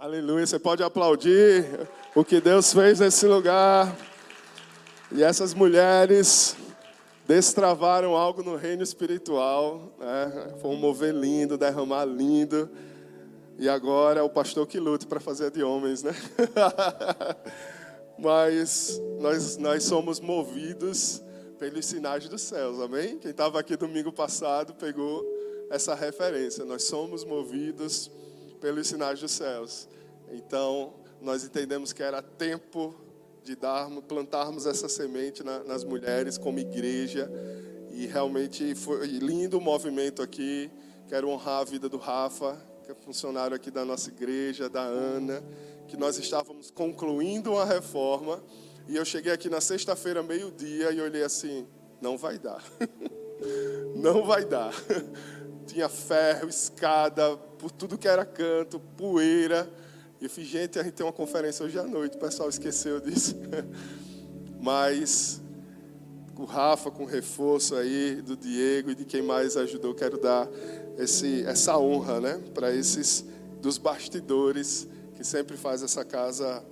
Aleluia. Você pode aplaudir o que Deus fez nesse lugar. E essas mulheres destravaram algo no reino espiritual. Né? Foi um mover lindo, derramar lindo. E agora é o pastor que luta para fazer de homens, né? Mas nós, nós somos movidos pelos sinais dos céus, amém? Quem estava aqui domingo passado pegou essa referência. Nós somos movidos pelos sinais dos céus. Então, nós entendemos que era tempo de darmos, plantarmos essa semente na, nas mulheres como igreja. E realmente foi lindo o movimento aqui. Quero honrar a vida do Rafa, que é funcionário aqui da nossa igreja, da Ana, que nós estávamos concluindo uma reforma. E eu cheguei aqui na sexta-feira, meio-dia, e olhei assim: não vai dar. não vai dar tinha ferro, escada, por tudo que era canto, poeira. E eu fiz, gente, a gente tem uma conferência hoje à noite, o pessoal esqueceu disso. Mas o Rafa com o reforço aí do Diego e de quem mais ajudou, quero dar esse, essa honra, né, para esses dos bastidores que sempre faz essa casa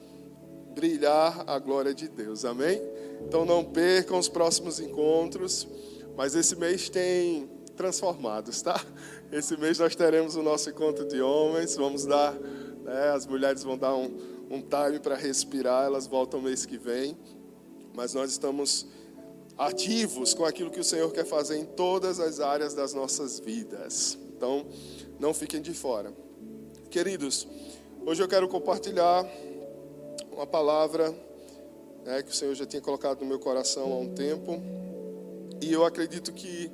brilhar a glória de Deus. Amém? Então não percam os próximos encontros, mas esse mês tem transformados, tá? Esse mês nós teremos o nosso encontro de homens, vamos dar, né, as mulheres vão dar um, um time para respirar, elas voltam mês que vem, mas nós estamos ativos com aquilo que o Senhor quer fazer em todas as áreas das nossas vidas. Então, não fiquem de fora. Queridos, hoje eu quero compartilhar uma palavra né, que o Senhor já tinha colocado no meu coração há um tempo, e eu acredito que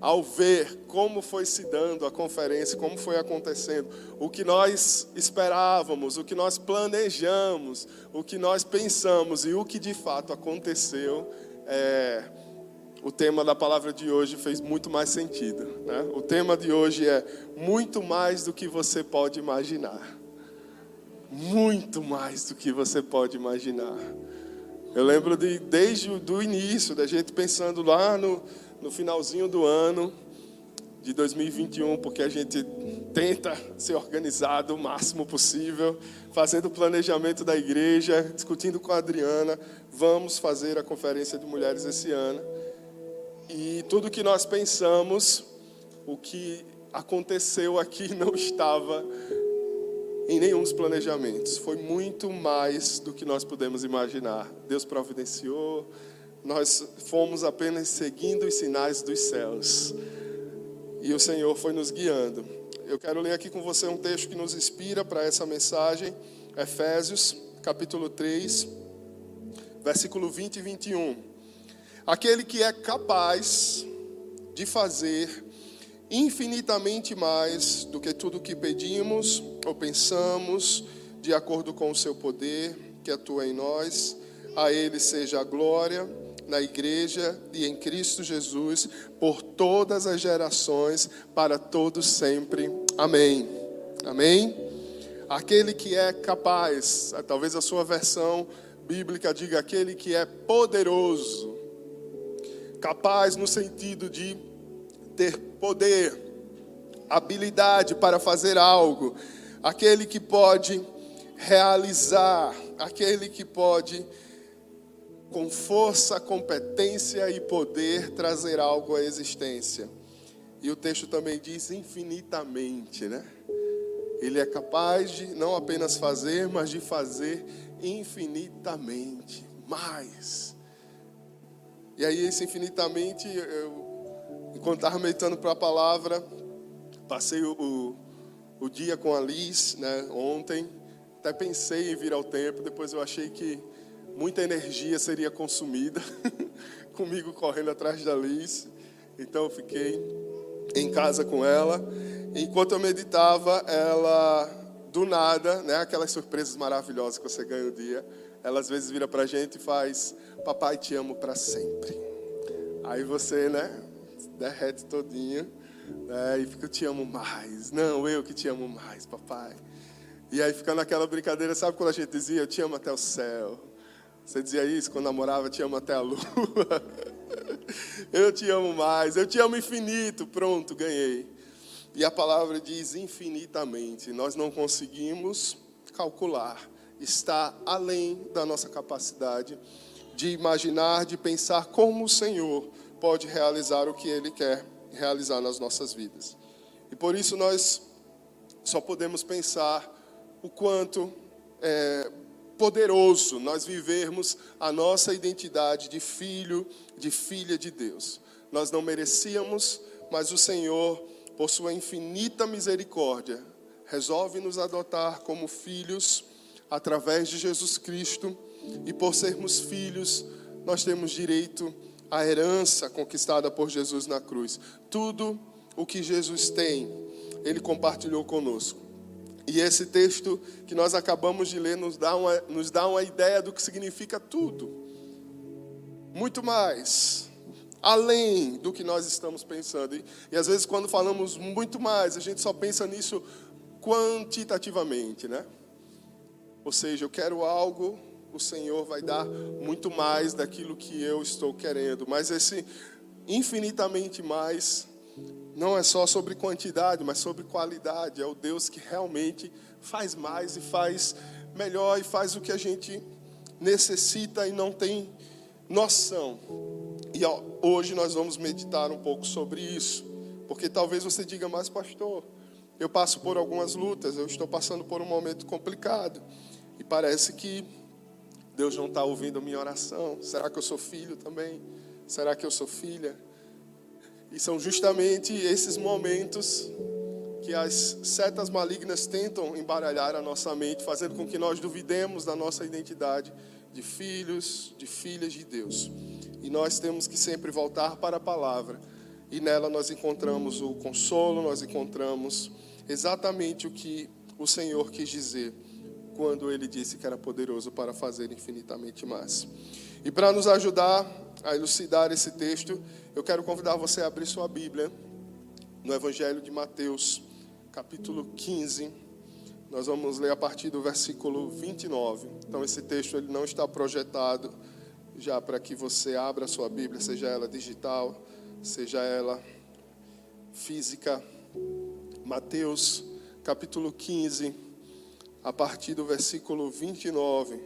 ao ver como foi se dando a conferência, como foi acontecendo, o que nós esperávamos, o que nós planejamos, o que nós pensamos e o que de fato aconteceu, é, o tema da palavra de hoje fez muito mais sentido. Né? O tema de hoje é muito mais do que você pode imaginar. Muito mais do que você pode imaginar. Eu lembro de, desde o início, da gente pensando lá no no finalzinho do ano de 2021, porque a gente tenta ser organizado o máximo possível, fazendo o planejamento da igreja, discutindo com a Adriana, vamos fazer a conferência de mulheres esse ano. E tudo que nós pensamos, o que aconteceu aqui não estava em nenhum dos planejamentos. Foi muito mais do que nós pudemos imaginar. Deus providenciou, nós fomos apenas seguindo os sinais dos céus. E o Senhor foi nos guiando. Eu quero ler aqui com você um texto que nos inspira para essa mensagem, Efésios, capítulo 3, versículo 20 e 21. Aquele que é capaz de fazer infinitamente mais do que tudo que pedimos ou pensamos, de acordo com o seu poder que atua em nós, a ele seja a glória na igreja e em Cristo Jesus por todas as gerações, para todos sempre. Amém. Amém. Aquele que é capaz, talvez a sua versão bíblica diga aquele que é poderoso. Capaz no sentido de ter poder, habilidade para fazer algo, aquele que pode realizar, aquele que pode com força, competência e poder trazer algo à existência. E o texto também diz infinitamente, né? Ele é capaz de não apenas fazer, mas de fazer infinitamente mais. E aí, esse infinitamente, eu, enquanto estava meditando para a palavra, passei o, o, o dia com a Liz, né, ontem. Até pensei em vir ao templo, depois eu achei que muita energia seria consumida comigo correndo atrás da Liz. Então eu fiquei em casa com ela. Enquanto eu meditava, ela do nada, né, aquelas surpresas maravilhosas que você ganha o dia, ela às vezes vira pra gente e faz: "Papai te amo para sempre". Aí você, né, derrete todinho, né, e fica: "Eu te amo mais". Não, eu que te amo mais, papai. E aí fica naquela brincadeira, sabe quando a gente dizia: "Eu te amo até o céu". Você dizia isso quando namorava, te amo até a lua. eu te amo mais, eu te amo infinito. Pronto, ganhei. E a palavra diz infinitamente. Nós não conseguimos calcular. Está além da nossa capacidade de imaginar, de pensar como o Senhor pode realizar o que Ele quer realizar nas nossas vidas. E por isso nós só podemos pensar o quanto é poderoso nós vivermos a nossa identidade de filho, de filha de Deus. Nós não merecíamos, mas o Senhor, por sua infinita misericórdia, resolve nos adotar como filhos através de Jesus Cristo, e por sermos filhos, nós temos direito à herança conquistada por Jesus na cruz. Tudo o que Jesus tem, ele compartilhou conosco. E esse texto que nós acabamos de ler nos dá uma, nos dá uma ideia do que significa tudo. Muito mais. Além do que nós estamos pensando. E, e às vezes, quando falamos muito mais, a gente só pensa nisso quantitativamente, né? Ou seja, eu quero algo, o Senhor vai dar muito mais daquilo que eu estou querendo. Mas esse infinitamente mais não é só sobre quantidade, mas sobre qualidade. É o Deus que realmente faz mais e faz melhor e faz o que a gente necessita e não tem noção. E ó, hoje nós vamos meditar um pouco sobre isso, porque talvez você diga, mas pastor, eu passo por algumas lutas, eu estou passando por um momento complicado e parece que Deus não está ouvindo a minha oração. Será que eu sou filho também? Será que eu sou filha? E são justamente esses momentos que as setas malignas tentam embaralhar a nossa mente, fazendo com que nós duvidemos da nossa identidade de filhos, de filhas de Deus. E nós temos que sempre voltar para a palavra. E nela nós encontramos o consolo, nós encontramos exatamente o que o Senhor quis dizer quando ele disse que era poderoso para fazer infinitamente mais. E para nos ajudar a elucidar esse texto, eu quero convidar você a abrir sua Bíblia no Evangelho de Mateus, capítulo 15. Nós vamos ler a partir do versículo 29. Então esse texto ele não está projetado já para que você abra sua Bíblia, seja ela digital, seja ela física. Mateus, capítulo 15, a partir do versículo 29.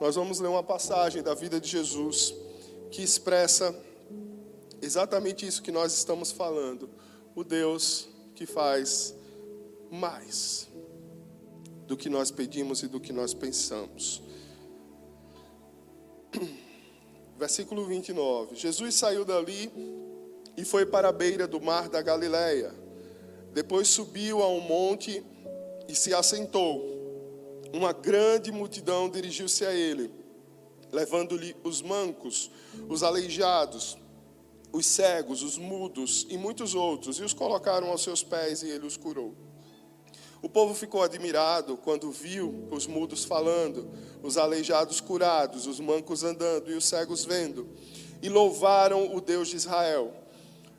Nós vamos ler uma passagem da vida de Jesus que expressa exatamente isso que nós estamos falando. O Deus que faz mais do que nós pedimos e do que nós pensamos. Versículo 29. Jesus saiu dali e foi para a beira do mar da Galileia. Depois subiu a um monte e se assentou. Uma grande multidão dirigiu-se a ele, levando-lhe os mancos, os aleijados, os cegos, os mudos e muitos outros, e os colocaram aos seus pés e ele os curou. O povo ficou admirado quando viu os mudos falando, os aleijados curados, os mancos andando e os cegos vendo, e louvaram o Deus de Israel.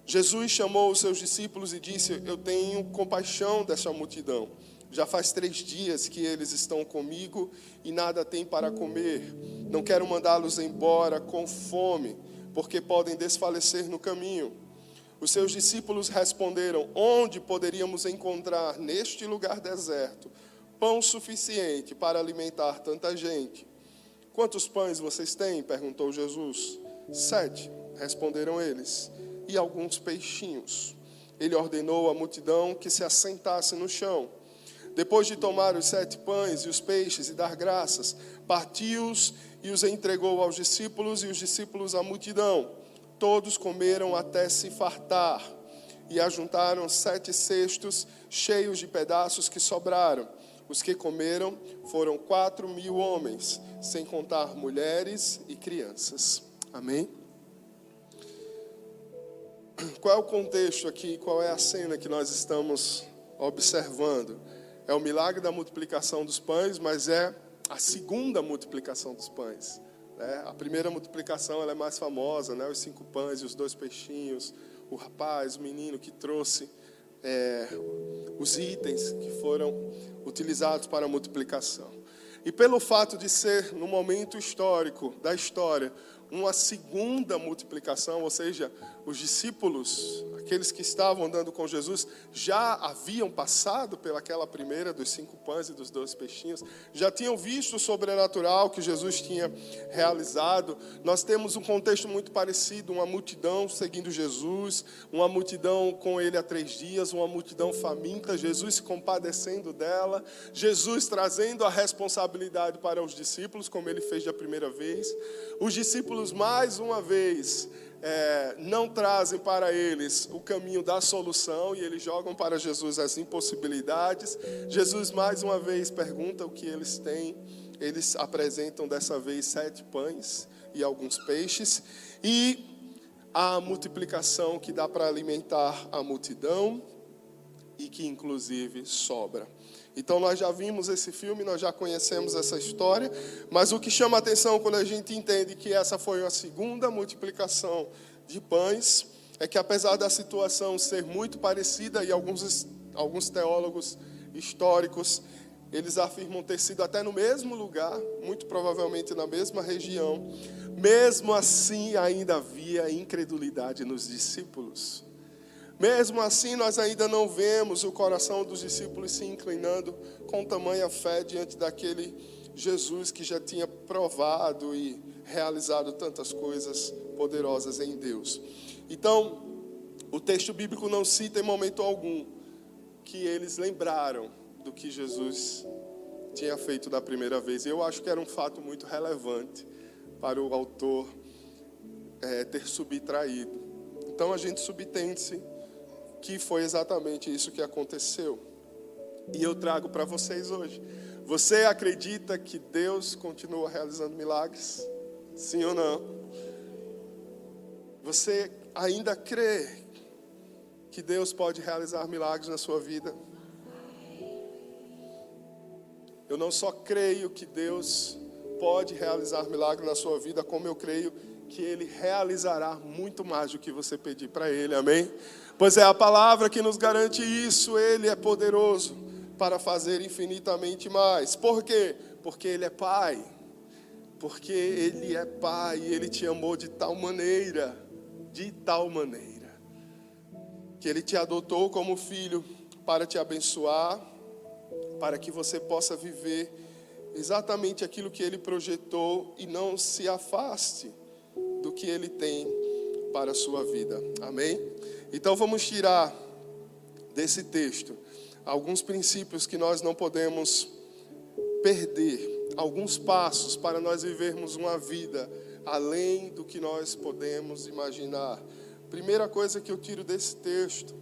Jesus chamou os seus discípulos e disse: Eu tenho compaixão dessa multidão. Já faz três dias que eles estão comigo e nada têm para comer. Não quero mandá-los embora com fome porque podem desfalecer no caminho. Os seus discípulos responderam: Onde poderíamos encontrar neste lugar deserto pão suficiente para alimentar tanta gente? Quantos pães vocês têm? perguntou Jesus. Sete, responderam eles, e alguns peixinhos. Ele ordenou à multidão que se assentasse no chão. Depois de tomar os sete pães e os peixes e dar graças, partiu-os e os entregou aos discípulos e os discípulos à multidão. Todos comeram até se fartar e ajuntaram sete cestos cheios de pedaços que sobraram. Os que comeram foram quatro mil homens, sem contar mulheres e crianças. Amém? Qual é o contexto aqui? Qual é a cena que nós estamos observando? É o milagre da multiplicação dos pães, mas é a segunda multiplicação dos pães. Né? A primeira multiplicação ela é mais famosa, né? os cinco pães e os dois peixinhos, o rapaz, o menino que trouxe é, os itens que foram utilizados para a multiplicação. E pelo fato de ser, no momento histórico da história, uma segunda multiplicação, ou seja, os discípulos, aqueles que estavam andando com Jesus, já haviam passado pelaquela primeira dos cinco pães e dos dois peixinhos, já tinham visto o sobrenatural que Jesus tinha realizado. Nós temos um contexto muito parecido: uma multidão seguindo Jesus, uma multidão com ele há três dias, uma multidão faminta, Jesus se compadecendo dela, Jesus trazendo a responsabilidade para os discípulos, como ele fez da primeira vez. Os discípulos, mais uma vez, é, não trazem para eles o caminho da solução e eles jogam para Jesus as impossibilidades. Jesus mais uma vez pergunta o que eles têm. Eles apresentam dessa vez sete pães e alguns peixes e a multiplicação que dá para alimentar a multidão e que inclusive sobra. Então nós já vimos esse filme, nós já conhecemos essa história, mas o que chama atenção quando a gente entende que essa foi a segunda multiplicação de pães é que apesar da situação ser muito parecida e alguns alguns teólogos históricos eles afirmam ter sido até no mesmo lugar, muito provavelmente na mesma região, mesmo assim ainda havia incredulidade nos discípulos. Mesmo assim, nós ainda não vemos o coração dos discípulos se inclinando com tamanha fé diante daquele Jesus que já tinha provado e realizado tantas coisas poderosas em Deus. Então, o texto bíblico não cita em momento algum que eles lembraram do que Jesus tinha feito da primeira vez. Eu acho que era um fato muito relevante para o autor é, ter subtraído. Então a gente subtende-se que foi exatamente isso que aconteceu. E eu trago para vocês hoje. Você acredita que Deus continua realizando milagres? Sim ou não? Você ainda crê que Deus pode realizar milagres na sua vida? Eu não só creio que Deus pode realizar milagres na sua vida, como eu creio que Ele realizará muito mais do que você pedir para Ele, amém? Pois é a palavra que nos garante isso, Ele é poderoso para fazer infinitamente mais. Por quê? Porque Ele é Pai. Porque Ele é Pai e Ele te amou de tal maneira, de tal maneira, que Ele te adotou como filho para te abençoar, para que você possa viver exatamente aquilo que Ele projetou e não se afaste do que Ele tem para a sua vida. Amém? Então vamos tirar desse texto alguns princípios que nós não podemos perder, alguns passos para nós vivermos uma vida além do que nós podemos imaginar. Primeira coisa que eu tiro desse texto,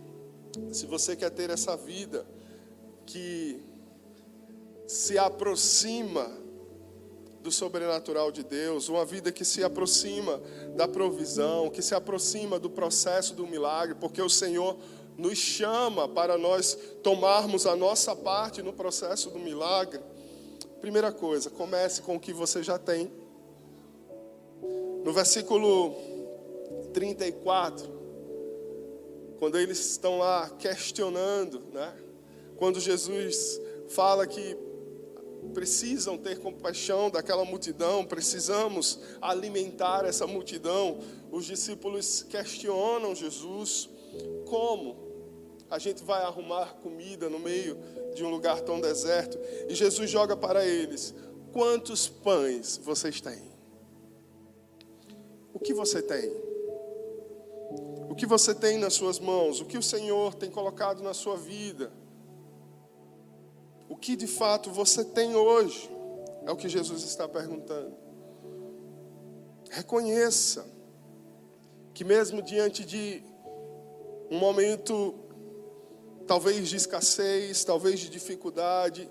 se você quer ter essa vida que se aproxima do sobrenatural de Deus, uma vida que se aproxima da provisão, que se aproxima do processo do milagre, porque o Senhor nos chama para nós tomarmos a nossa parte no processo do milagre. Primeira coisa, comece com o que você já tem. No versículo 34, quando eles estão lá questionando, né? Quando Jesus fala que precisam ter compaixão daquela multidão, precisamos alimentar essa multidão. Os discípulos questionam Jesus: como a gente vai arrumar comida no meio de um lugar tão deserto? E Jesus joga para eles: quantos pães vocês têm? O que você tem? O que você tem nas suas mãos? O que o Senhor tem colocado na sua vida? Que de fato você tem hoje? É o que Jesus está perguntando. Reconheça que, mesmo diante de um momento, talvez de escassez, talvez de dificuldade,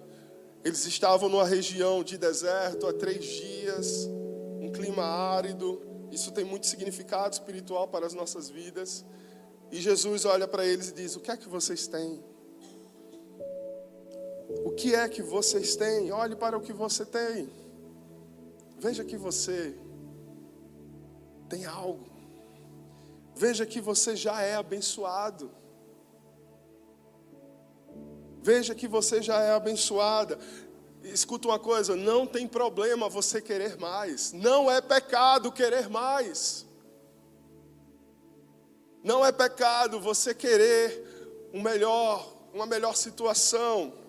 eles estavam numa região de deserto há três dias, um clima árido. Isso tem muito significado espiritual para as nossas vidas. E Jesus olha para eles e diz: O que é que vocês têm? O que é que vocês têm? Olhe para o que você tem. Veja que você tem algo. Veja que você já é abençoado. Veja que você já é abençoada. Escuta uma coisa: não tem problema você querer mais. Não é pecado querer mais. Não é pecado você querer um melhor, uma melhor situação.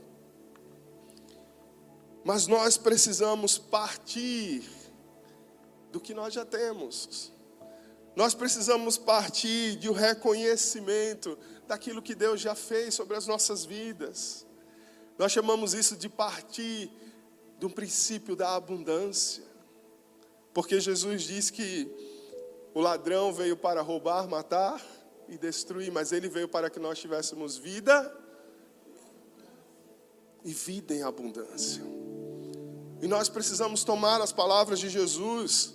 Mas nós precisamos partir do que nós já temos. Nós precisamos partir de um reconhecimento daquilo que Deus já fez sobre as nossas vidas. Nós chamamos isso de partir de um princípio da abundância. Porque Jesus diz que o ladrão veio para roubar, matar e destruir, mas ele veio para que nós tivéssemos vida e vida em abundância. E nós precisamos tomar as palavras de Jesus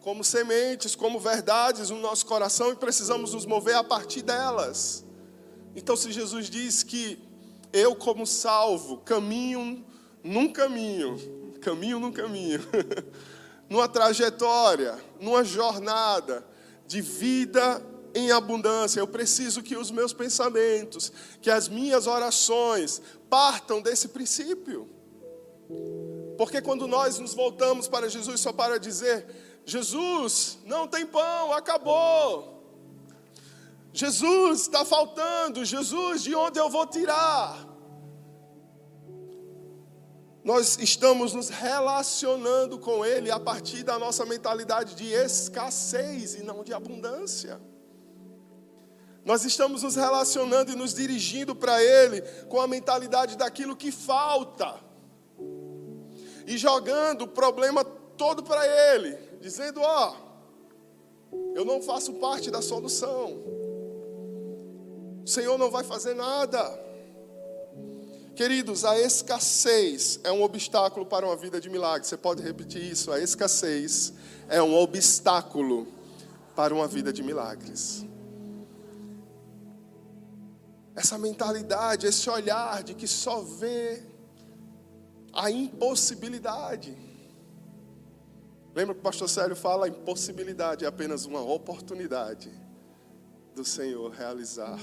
como sementes, como verdades no nosso coração e precisamos nos mover a partir delas. Então, se Jesus diz que eu, como salvo, caminho num caminho, caminho num caminho, numa trajetória, numa jornada de vida em abundância. Eu preciso que os meus pensamentos, que as minhas orações partam desse princípio. Porque quando nós nos voltamos para Jesus só para dizer: Jesus, não tem pão, acabou. Jesus, está faltando. Jesus, de onde eu vou tirar? Nós estamos nos relacionando com Ele a partir da nossa mentalidade de escassez e não de abundância. Nós estamos nos relacionando e nos dirigindo para Ele com a mentalidade daquilo que falta e jogando o problema todo para Ele, dizendo: Ó, oh, eu não faço parte da solução, o Senhor não vai fazer nada. Queridos, a escassez é um obstáculo para uma vida de milagre. Você pode repetir isso? A escassez é um obstáculo para uma vida de milagres. Essa mentalidade, esse olhar de que só vê a impossibilidade. Lembra que o pastor Sérgio fala? A impossibilidade é apenas uma oportunidade do Senhor realizar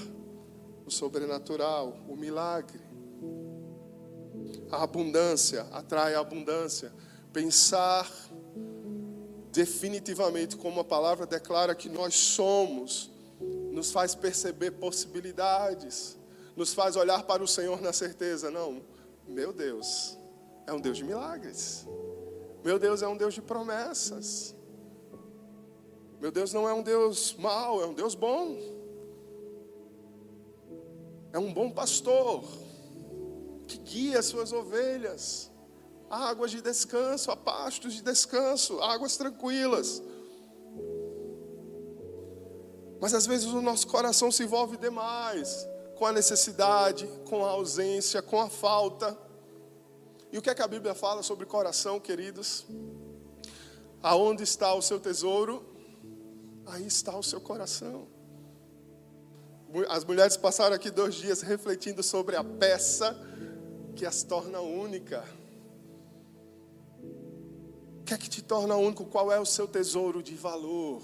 o sobrenatural, o milagre. A abundância atrai a abundância. Pensar definitivamente como a palavra declara que nós somos, nos faz perceber possibilidades, nos faz olhar para o Senhor na certeza, não, meu Deus é um Deus de milagres. Meu Deus é um Deus de promessas. Meu Deus não é um Deus mau, é um Deus bom. É um bom pastor que guia as suas ovelhas, águas de descanso, a pastos de descanso, águas tranquilas. Mas às vezes o nosso coração se envolve demais com a necessidade, com a ausência, com a falta. E o que, é que a Bíblia fala sobre coração, queridos? Aonde está o seu tesouro, aí está o seu coração. As mulheres passaram aqui dois dias refletindo sobre a peça que as torna única. O que é que te torna único? Qual é o seu tesouro de valor?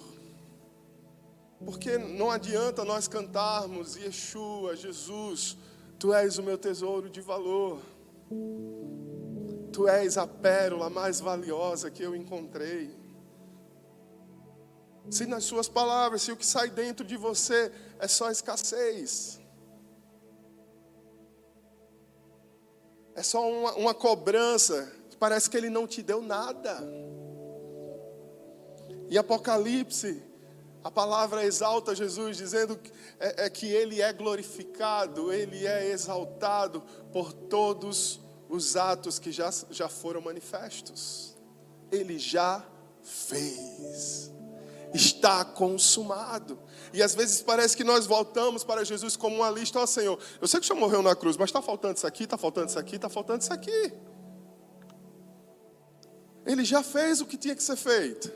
Porque não adianta nós cantarmos Yeshua, Jesus, Tu és o meu tesouro de valor. Tu és a pérola mais valiosa que eu encontrei. Se nas suas palavras, se o que sai dentro de você é só escassez, É só uma, uma cobrança. Parece que ele não te deu nada. Em Apocalipse, a palavra exalta Jesus, dizendo que, é, é que ele é glorificado, ele é exaltado por todos os atos que já, já foram manifestos. Ele já fez está consumado. E às vezes parece que nós voltamos para Jesus como uma lista, ó oh, Senhor, eu sei que o Senhor morreu na cruz, mas está faltando isso aqui, está faltando isso aqui, está faltando isso aqui. Ele já fez o que tinha que ser feito.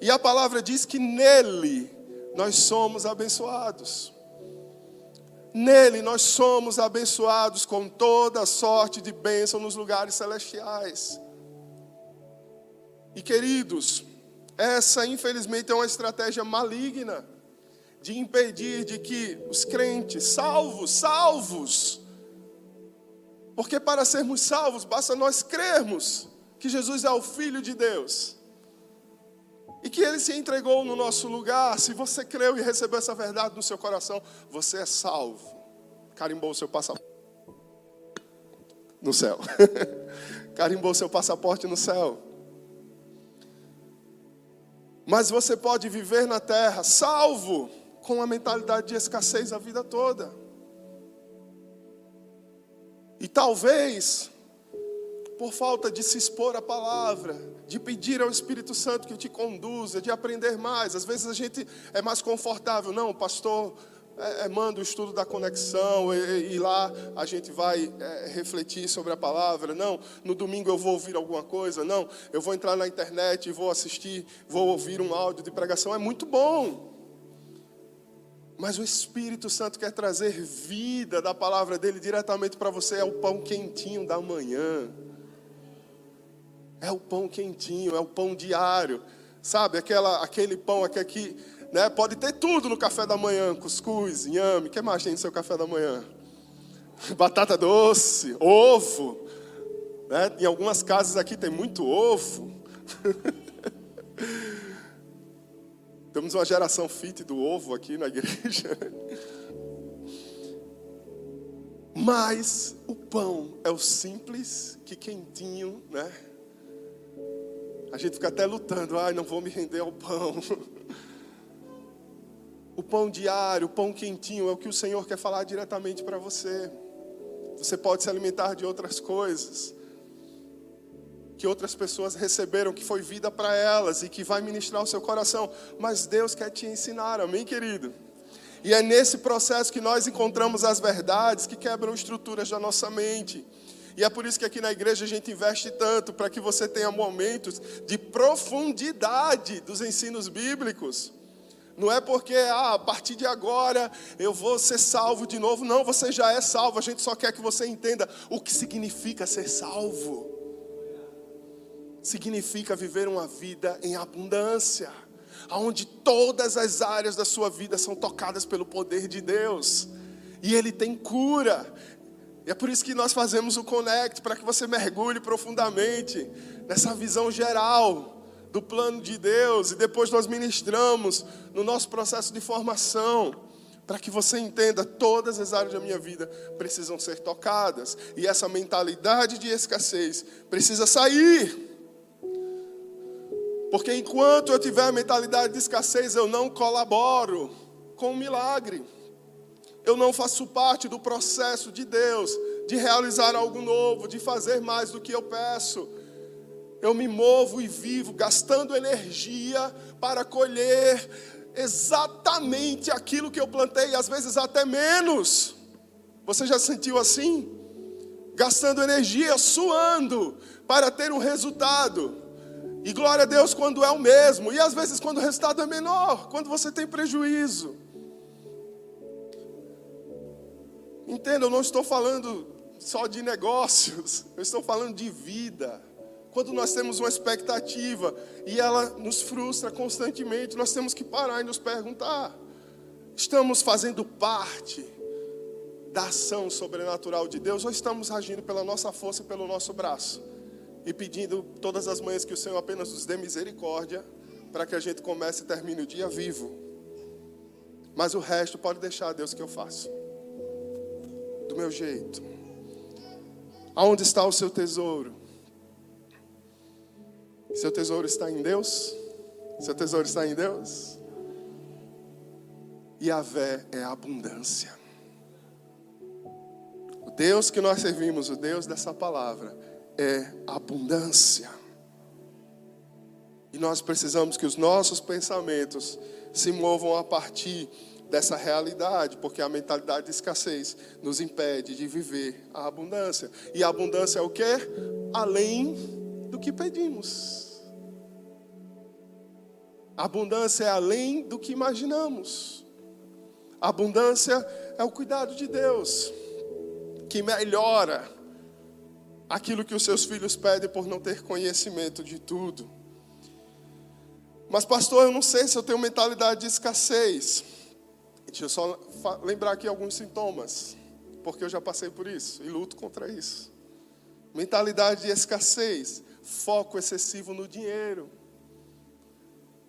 E a palavra diz que nele nós somos abençoados. Nele nós somos abençoados com toda sorte de bênção nos lugares celestiais. E queridos, essa, infelizmente, é uma estratégia maligna de impedir de que os crentes, salvos, salvos, porque para sermos salvos basta nós crermos que Jesus é o Filho de Deus. E que ele se entregou no nosso lugar. Se você creu e recebeu essa verdade no seu coração, você é salvo. Carimbou o seu passaporte no céu. Carimbou o seu passaporte no céu. Mas você pode viver na terra salvo com a mentalidade de escassez a vida toda. E talvez por falta de se expor à palavra, de pedir ao Espírito Santo que te conduza, de aprender mais. Às vezes a gente é mais confortável, não, pastor é, é, manda o estudo da conexão e, e lá a gente vai é, refletir sobre a palavra. Não, no domingo eu vou ouvir alguma coisa. Não, eu vou entrar na internet e vou assistir, vou ouvir um áudio de pregação. É muito bom. Mas o Espírito Santo quer trazer vida da palavra dele diretamente para você. É o pão quentinho da manhã. É o pão quentinho, é o pão diário. Sabe, aquela, aquele pão aqui, aqui né? pode ter tudo no café da manhã: cuscuz, inhame. O que mais tem no seu café da manhã? Batata doce, ovo. Né? Em algumas casas aqui tem muito ovo. Temos uma geração fit do ovo aqui na igreja. Mas o pão é o simples, que quentinho, né? A gente fica até lutando, ai, não vou me render ao pão. O pão diário, o pão quentinho é o que o Senhor quer falar diretamente para você. Você pode se alimentar de outras coisas que outras pessoas receberam, que foi vida para elas e que vai ministrar o seu coração, mas Deus quer te ensinar, amém, querido? E é nesse processo que nós encontramos as verdades que quebram estruturas da nossa mente. E é por isso que aqui na igreja a gente investe tanto para que você tenha momentos de profundidade dos ensinos bíblicos. Não é porque ah, a partir de agora eu vou ser salvo de novo. Não, você já é salvo. A gente só quer que você entenda o que significa ser salvo. Significa viver uma vida em abundância, onde todas as áreas da sua vida são tocadas pelo poder de Deus. E Ele tem cura, e é por isso que nós fazemos o Connect, para que você mergulhe profundamente nessa visão geral do plano de Deus. E depois nós ministramos no nosso processo de formação, para que você entenda todas as áreas da minha vida precisam ser tocadas. E essa mentalidade de escassez precisa sair. Porque enquanto eu tiver a mentalidade de escassez, eu não colaboro com o milagre eu não faço parte do processo de Deus de realizar algo novo, de fazer mais do que eu peço. Eu me movo e vivo gastando energia para colher exatamente aquilo que eu plantei, às vezes até menos. Você já sentiu assim? Gastando energia, suando para ter um resultado. E glória a Deus quando é o mesmo, e às vezes quando o resultado é menor, quando você tem prejuízo. Entenda, eu não estou falando só de negócios, eu estou falando de vida. Quando nós temos uma expectativa e ela nos frustra constantemente, nós temos que parar e nos perguntar: estamos fazendo parte da ação sobrenatural de Deus ou estamos agindo pela nossa força e pelo nosso braço? E pedindo todas as manhãs que o Senhor apenas nos dê misericórdia para que a gente comece e termine o dia vivo. Mas o resto pode deixar, Deus, que eu faço do meu jeito. Aonde está o seu tesouro? Seu tesouro está em Deus? Seu tesouro está em Deus? E a vé é a abundância. O Deus que nós servimos, o Deus dessa palavra, é abundância. E nós precisamos que os nossos pensamentos se movam a partir dessa realidade, porque a mentalidade de escassez nos impede de viver a abundância. E a abundância é o que? Além do que pedimos. A abundância é além do que imaginamos. A abundância é o cuidado de Deus, que melhora aquilo que os seus filhos pedem por não ter conhecimento de tudo. Mas, pastor, eu não sei se eu tenho mentalidade de escassez. Deixa eu só lembrar aqui alguns sintomas, porque eu já passei por isso e luto contra isso. Mentalidade de escassez, foco excessivo no dinheiro,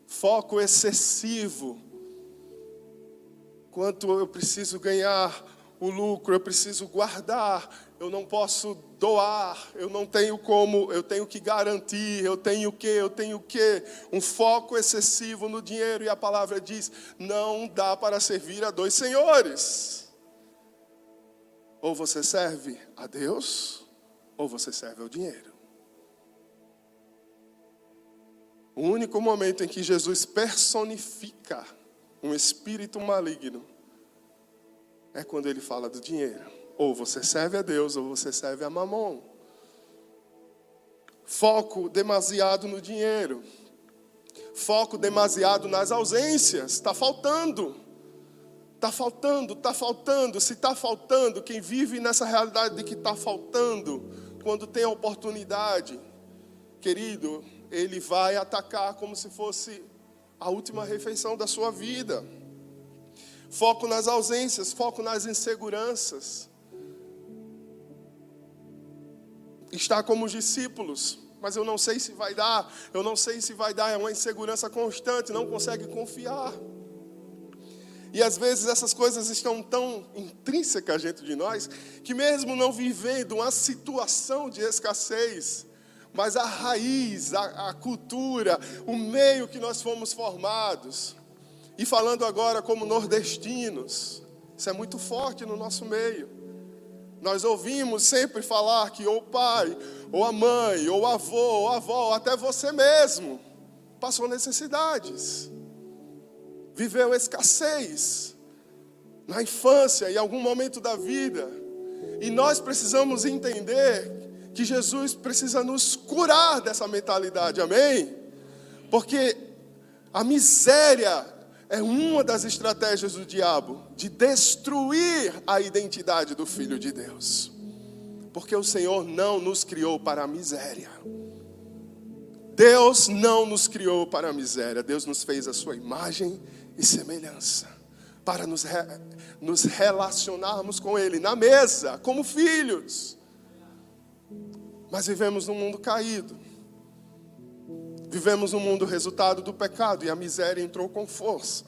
foco excessivo. Quanto eu preciso ganhar o lucro, eu preciso guardar, eu não posso doar, eu não tenho como, eu tenho que garantir, eu tenho que, eu tenho que, um foco excessivo no dinheiro, e a palavra diz: não dá para servir a dois senhores. Ou você serve a Deus, ou você serve ao dinheiro. O único momento em que Jesus personifica um espírito maligno é quando ele fala do dinheiro. Ou você serve a Deus, ou você serve a mamon. Foco demasiado no dinheiro. Foco demasiado nas ausências. Está faltando. Está faltando, está faltando. Se está faltando, quem vive nessa realidade de que está faltando, quando tem a oportunidade, querido, ele vai atacar como se fosse a última refeição da sua vida. Foco nas ausências, foco nas inseguranças. Está como os discípulos, mas eu não sei se vai dar, eu não sei se vai dar, é uma insegurança constante, não consegue confiar. E às vezes essas coisas estão tão intrínsecas dentro de nós, que mesmo não vivendo uma situação de escassez, mas a raiz, a, a cultura, o meio que nós fomos formados. E falando agora como nordestinos, isso é muito forte no nosso meio. Nós ouvimos sempre falar que ou o pai, ou a mãe, ou o avô, ou a avó, ou até você mesmo, passou necessidades, viveu escassez na infância, em algum momento da vida. E nós precisamos entender que Jesus precisa nos curar dessa mentalidade, amém? Porque a miséria é uma das estratégias do diabo de destruir a identidade do Filho de Deus. Porque o Senhor não nos criou para a miséria. Deus não nos criou para a miséria. Deus nos fez a sua imagem e semelhança. Para nos, re, nos relacionarmos com Ele na mesa, como filhos. Mas vivemos num mundo caído. Vivemos num mundo resultado do pecado e a miséria entrou com força.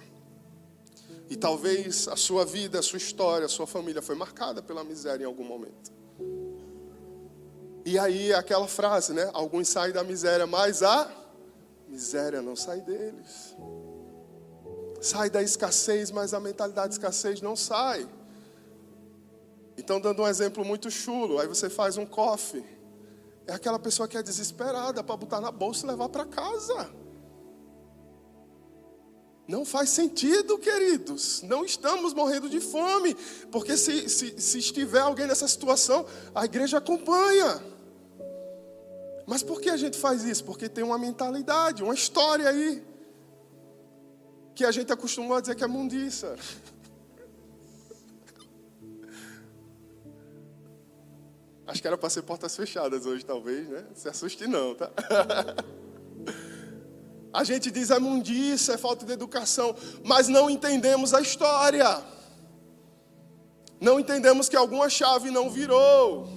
E talvez a sua vida, a sua história, a sua família foi marcada pela miséria em algum momento. E aí aquela frase, né? Alguns saem da miséria, mas a miséria não sai deles. Sai da escassez, mas a mentalidade de escassez não sai. Então, dando um exemplo muito chulo, aí você faz um coffee é aquela pessoa que é desesperada para botar na bolsa e levar para casa. Não faz sentido, queridos. Não estamos morrendo de fome. Porque se, se, se estiver alguém nessa situação, a igreja acompanha. Mas por que a gente faz isso? Porque tem uma mentalidade, uma história aí. Que a gente acostumou a dizer que é mundiça. Acho que era para ser portas fechadas hoje, talvez, né? Se assuste não, tá? A gente diz é mundiça, é falta de educação, mas não entendemos a história. Não entendemos que alguma chave não virou.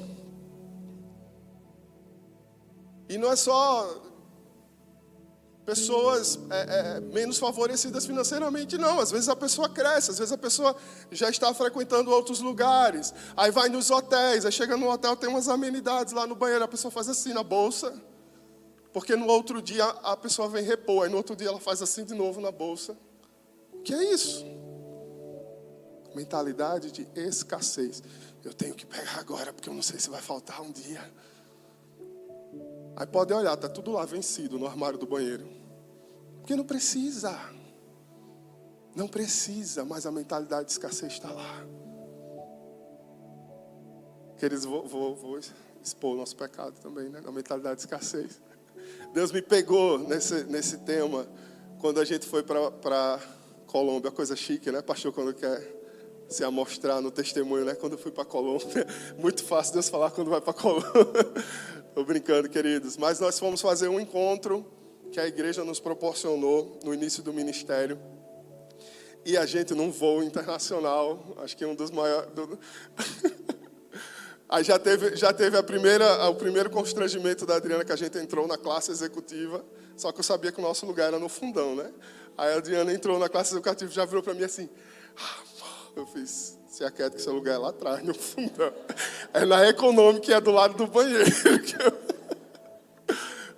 E não é só pessoas é, é, menos favorecidas financeiramente, não. Às vezes a pessoa cresce, às vezes a pessoa já está frequentando outros lugares, aí vai nos hotéis, aí chega no hotel, tem umas amenidades lá no banheiro, a pessoa faz assim na bolsa, porque no outro dia a pessoa vem repor, aí no outro dia ela faz assim de novo na bolsa. O que é isso? Mentalidade de escassez. Eu tenho que pegar agora, porque eu não sei se vai faltar um dia. Aí pode olhar, está tudo lá vencido no armário do banheiro. Porque não precisa. Não precisa, mas a mentalidade de escassez está lá. Queridos, vou, vou, vou expor o nosso pecado também, né? Na mentalidade de escassez. Deus me pegou nesse, nesse tema quando a gente foi para Colômbia, coisa chique, né? Pastor, quando quer se amostrar no testemunho, né? Quando eu fui para Colômbia, muito fácil Deus falar quando vai para Colômbia. Estou brincando, queridos. Mas nós fomos fazer um encontro que a igreja nos proporcionou no início do ministério. E a gente num voo internacional, acho que um dos maiores. Aí já teve, já teve a primeira, o primeiro constrangimento da Adriana que a gente entrou na classe executiva, só que eu sabia que o nosso lugar era no fundão, né? Aí a Adriana entrou na classe executiva e já virou para mim assim, ah, eu fiz, se aquieta que seu lugar é lá atrás, no fundão. É na econômica, que é do lado do banheiro.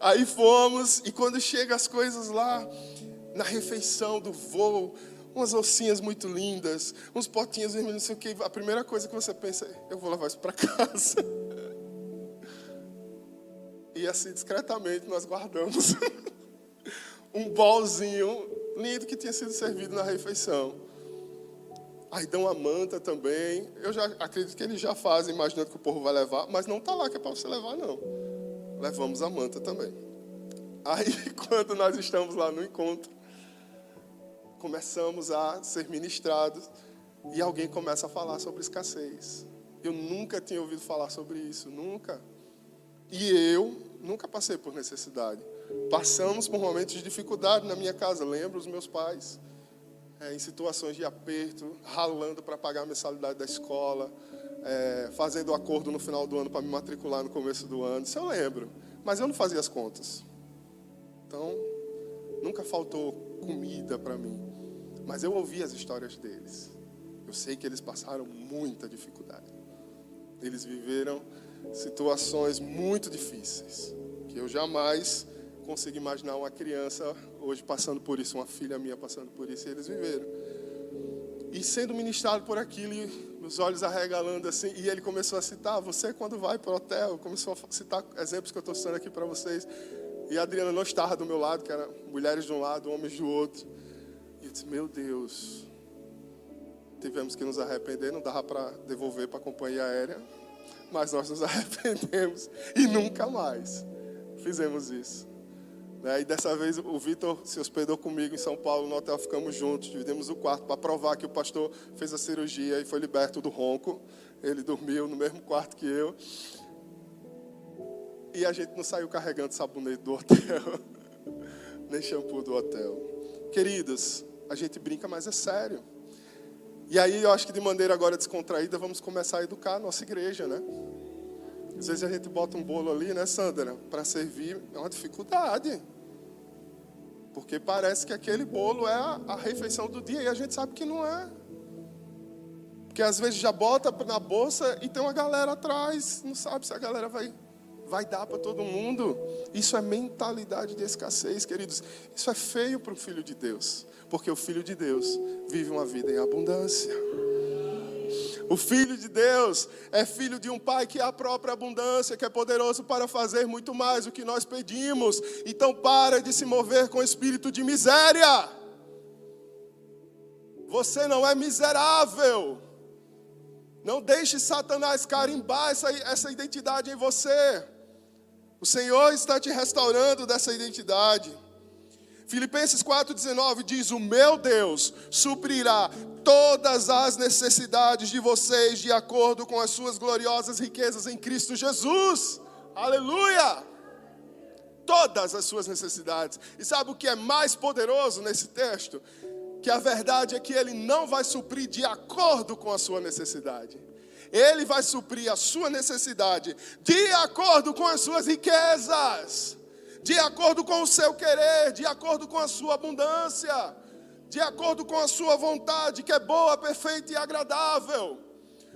Aí fomos, e quando chega as coisas lá, na refeição do voo, umas ossinhas muito lindas, uns potinhos vermelhos, não sei o que. A primeira coisa que você pensa é: eu vou levar isso para casa. E assim, discretamente, nós guardamos um bolzinho lindo que tinha sido servido na refeição. Aí dão a manta também. Eu já acredito que eles já fazem, imaginando que o povo vai levar, mas não está lá que é para você levar, não. Levamos a manta também. Aí, quando nós estamos lá no encontro, começamos a ser ministrados e alguém começa a falar sobre escassez. Eu nunca tinha ouvido falar sobre isso, nunca. E eu nunca passei por necessidade. Passamos por momentos de dificuldade na minha casa, lembro os meus pais. É, em situações de aperto, ralando para pagar a mensalidade da escola, é, fazendo acordo no final do ano para me matricular no começo do ano. Isso eu lembro. Mas eu não fazia as contas. Então, nunca faltou comida para mim. Mas eu ouvi as histórias deles. Eu sei que eles passaram muita dificuldade. Eles viveram situações muito difíceis, que eu jamais consigo imaginar uma criança hoje passando por isso, uma filha minha passando por isso, e eles viveram. E sendo ministrado por aquilo, os olhos arregalando assim, e ele começou a citar, você quando vai para o hotel, começou a citar exemplos que eu estou citando aqui para vocês. E a Adriana não estava do meu lado, que eram mulheres de um lado, homens do outro. E eu disse, meu Deus, tivemos que nos arrepender, não dava para devolver para a companhia aérea, mas nós nos arrependemos e nunca mais fizemos isso. Né? E dessa vez o Vitor se hospedou comigo em São Paulo, no hotel, ficamos juntos, dividimos o quarto para provar que o pastor fez a cirurgia e foi liberto do ronco. Ele dormiu no mesmo quarto que eu. E a gente não saiu carregando sabonete do hotel, nem shampoo do hotel. Queridos, a gente brinca, mas é sério. E aí eu acho que de maneira agora descontraída vamos começar a educar a nossa igreja, né? Às vezes a gente bota um bolo ali, né, Sandra, para servir, é uma dificuldade. Porque parece que aquele bolo é a, refeição do dia e a gente sabe que não é. Porque às vezes já bota na bolsa e tem uma galera atrás, não sabe se a galera vai vai dar para todo mundo. Isso é mentalidade de escassez, queridos. Isso é feio para o filho de Deus, porque o filho de Deus vive uma vida em abundância. O filho de Deus é filho de um pai que é a própria abundância, que é poderoso para fazer muito mais do que nós pedimos. Então para de se mover com espírito de miséria. Você não é miserável. Não deixe Satanás carimbar essa, essa identidade em você. O Senhor está te restaurando dessa identidade. Filipenses 4,19 diz: O meu Deus suprirá todas as necessidades de vocês de acordo com as suas gloriosas riquezas em Cristo Jesus. Aleluia! Todas as suas necessidades. E sabe o que é mais poderoso nesse texto? Que a verdade é que Ele não vai suprir de acordo com a sua necessidade. Ele vai suprir a sua necessidade de acordo com as suas riquezas, de acordo com o seu querer, de acordo com a sua abundância, de acordo com a sua vontade, que é boa, perfeita e agradável.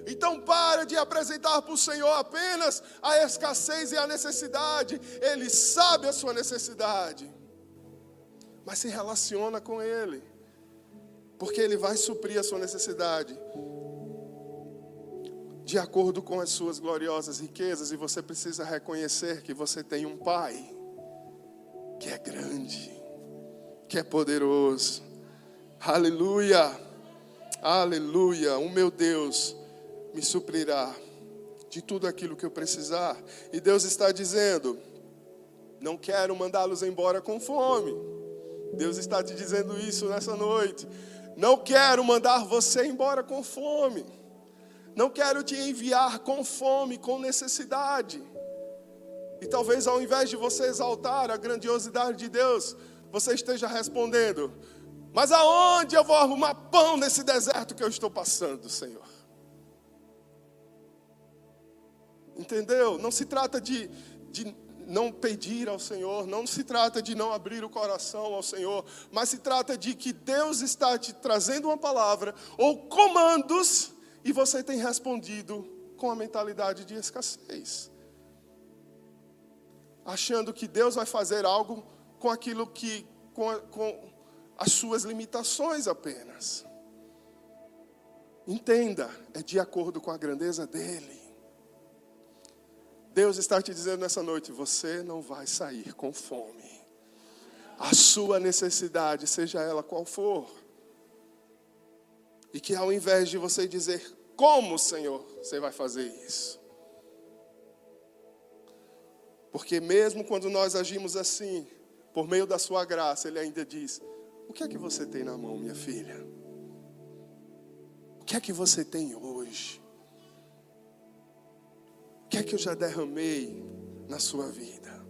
Então pare de apresentar para o Senhor apenas a escassez e a necessidade. Ele sabe a sua necessidade. Mas se relaciona com Ele. Porque Ele vai suprir a sua necessidade de acordo com as suas gloriosas riquezas, e você precisa reconhecer que você tem um Pai que é grande, que é poderoso. Aleluia, aleluia. O meu Deus me suprirá de tudo aquilo que eu precisar. E Deus está dizendo: não quero mandá-los embora com fome. Deus está te dizendo isso nessa noite. Não quero mandar você embora com fome. Não quero te enviar com fome, com necessidade. E talvez ao invés de você exaltar a grandiosidade de Deus, você esteja respondendo: Mas aonde eu vou arrumar pão nesse deserto que eu estou passando, Senhor? Entendeu? Não se trata de, de não pedir ao Senhor, não se trata de não abrir o coração ao Senhor, mas se trata de que Deus está te trazendo uma palavra ou comandos e você tem respondido com a mentalidade de escassez. Achando que Deus vai fazer algo com aquilo que, com, com as suas limitações apenas. Entenda, é de acordo com a grandeza dele. Deus está te dizendo nessa noite: você não vai sair com fome. A sua necessidade, seja ela qual for. E que ao invés de você dizer, como, Senhor, você vai fazer isso? Porque mesmo quando nós agimos assim, por meio da sua graça, Ele ainda diz: O que é que você tem na mão, minha filha? O que é que você tem hoje? que é que eu já derramei na sua vida?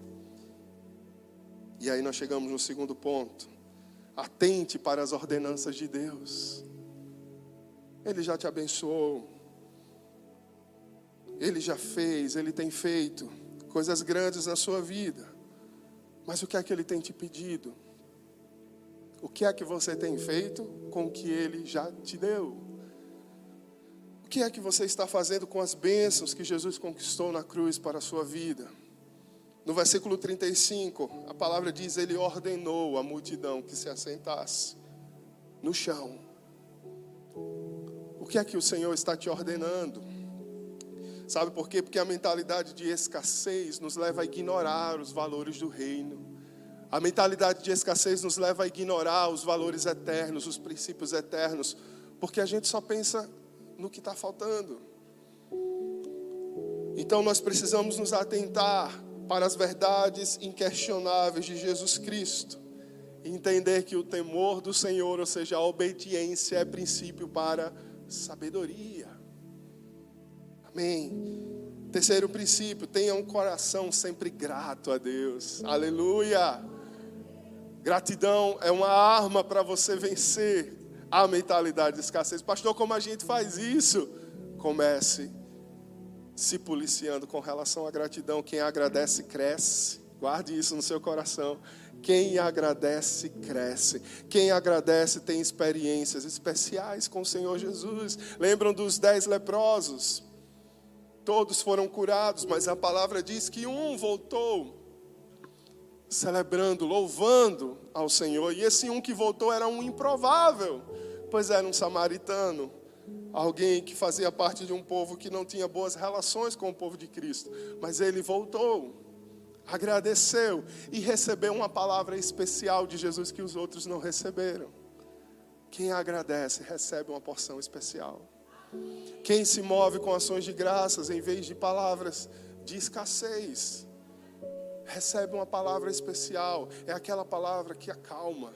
E aí nós chegamos no segundo ponto. Atente para as ordenanças de Deus. Ele já te abençoou. Ele já fez, ele tem feito coisas grandes na sua vida. Mas o que é que ele tem te pedido? O que é que você tem feito com o que ele já te deu? que é que você está fazendo com as bênçãos que Jesus conquistou na cruz para a sua vida? No versículo 35, a palavra diz: Ele ordenou a multidão que se assentasse no chão. O que é que o Senhor está te ordenando? Sabe por quê? Porque a mentalidade de escassez nos leva a ignorar os valores do reino. A mentalidade de escassez nos leva a ignorar os valores eternos, os princípios eternos, porque a gente só pensa no que está faltando. Então nós precisamos nos atentar para as verdades inquestionáveis de Jesus Cristo. Entender que o temor do Senhor, ou seja, a obediência, é princípio para sabedoria. Amém. Terceiro princípio, tenha um coração sempre grato a Deus. Aleluia. Gratidão é uma arma para você vencer a mentalidade de escassez. Pastor, como a gente faz isso? Comece se policiando com relação à gratidão. Quem agradece, cresce. Guarde isso no seu coração. Quem agradece, cresce. Quem agradece tem experiências especiais com o Senhor Jesus. Lembram dos dez leprosos? Todos foram curados, mas a palavra diz que um voltou celebrando, louvando ao Senhor. E esse um que voltou era um improvável, pois era um samaritano, alguém que fazia parte de um povo que não tinha boas relações com o povo de Cristo. Mas ele voltou, agradeceu e recebeu uma palavra especial de Jesus que os outros não receberam. Quem agradece recebe uma porção especial. Quem se move com ações de graças em vez de palavras de escassez recebe uma palavra especial. É aquela palavra que acalma,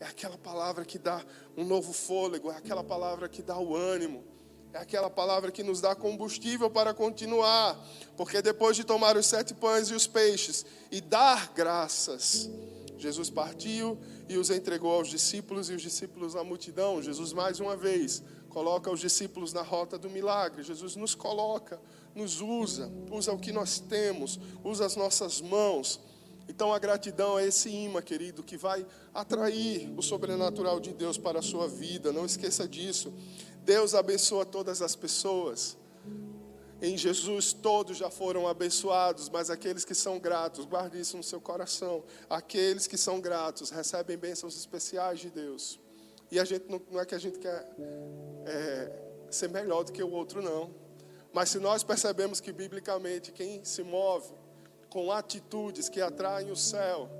é aquela palavra que dá um novo fôlego, é aquela palavra que dá o ânimo, é aquela palavra que nos dá combustível para continuar. Porque depois de tomar os sete pães e os peixes e dar graças, Jesus partiu e os entregou aos discípulos e os discípulos à multidão. Jesus, mais uma vez, coloca os discípulos na rota do milagre. Jesus nos coloca nos usa, usa o que nós temos, usa as nossas mãos. Então a gratidão é esse imã, querido, que vai atrair o sobrenatural de Deus para a sua vida. Não esqueça disso. Deus abençoa todas as pessoas. Em Jesus todos já foram abençoados, mas aqueles que são gratos, guarde isso no seu coração. Aqueles que são gratos recebem bênçãos especiais de Deus. E a gente não, não é que a gente quer é, ser melhor do que o outro, não. Mas se nós percebemos que biblicamente quem se move com atitudes que atraem o céu,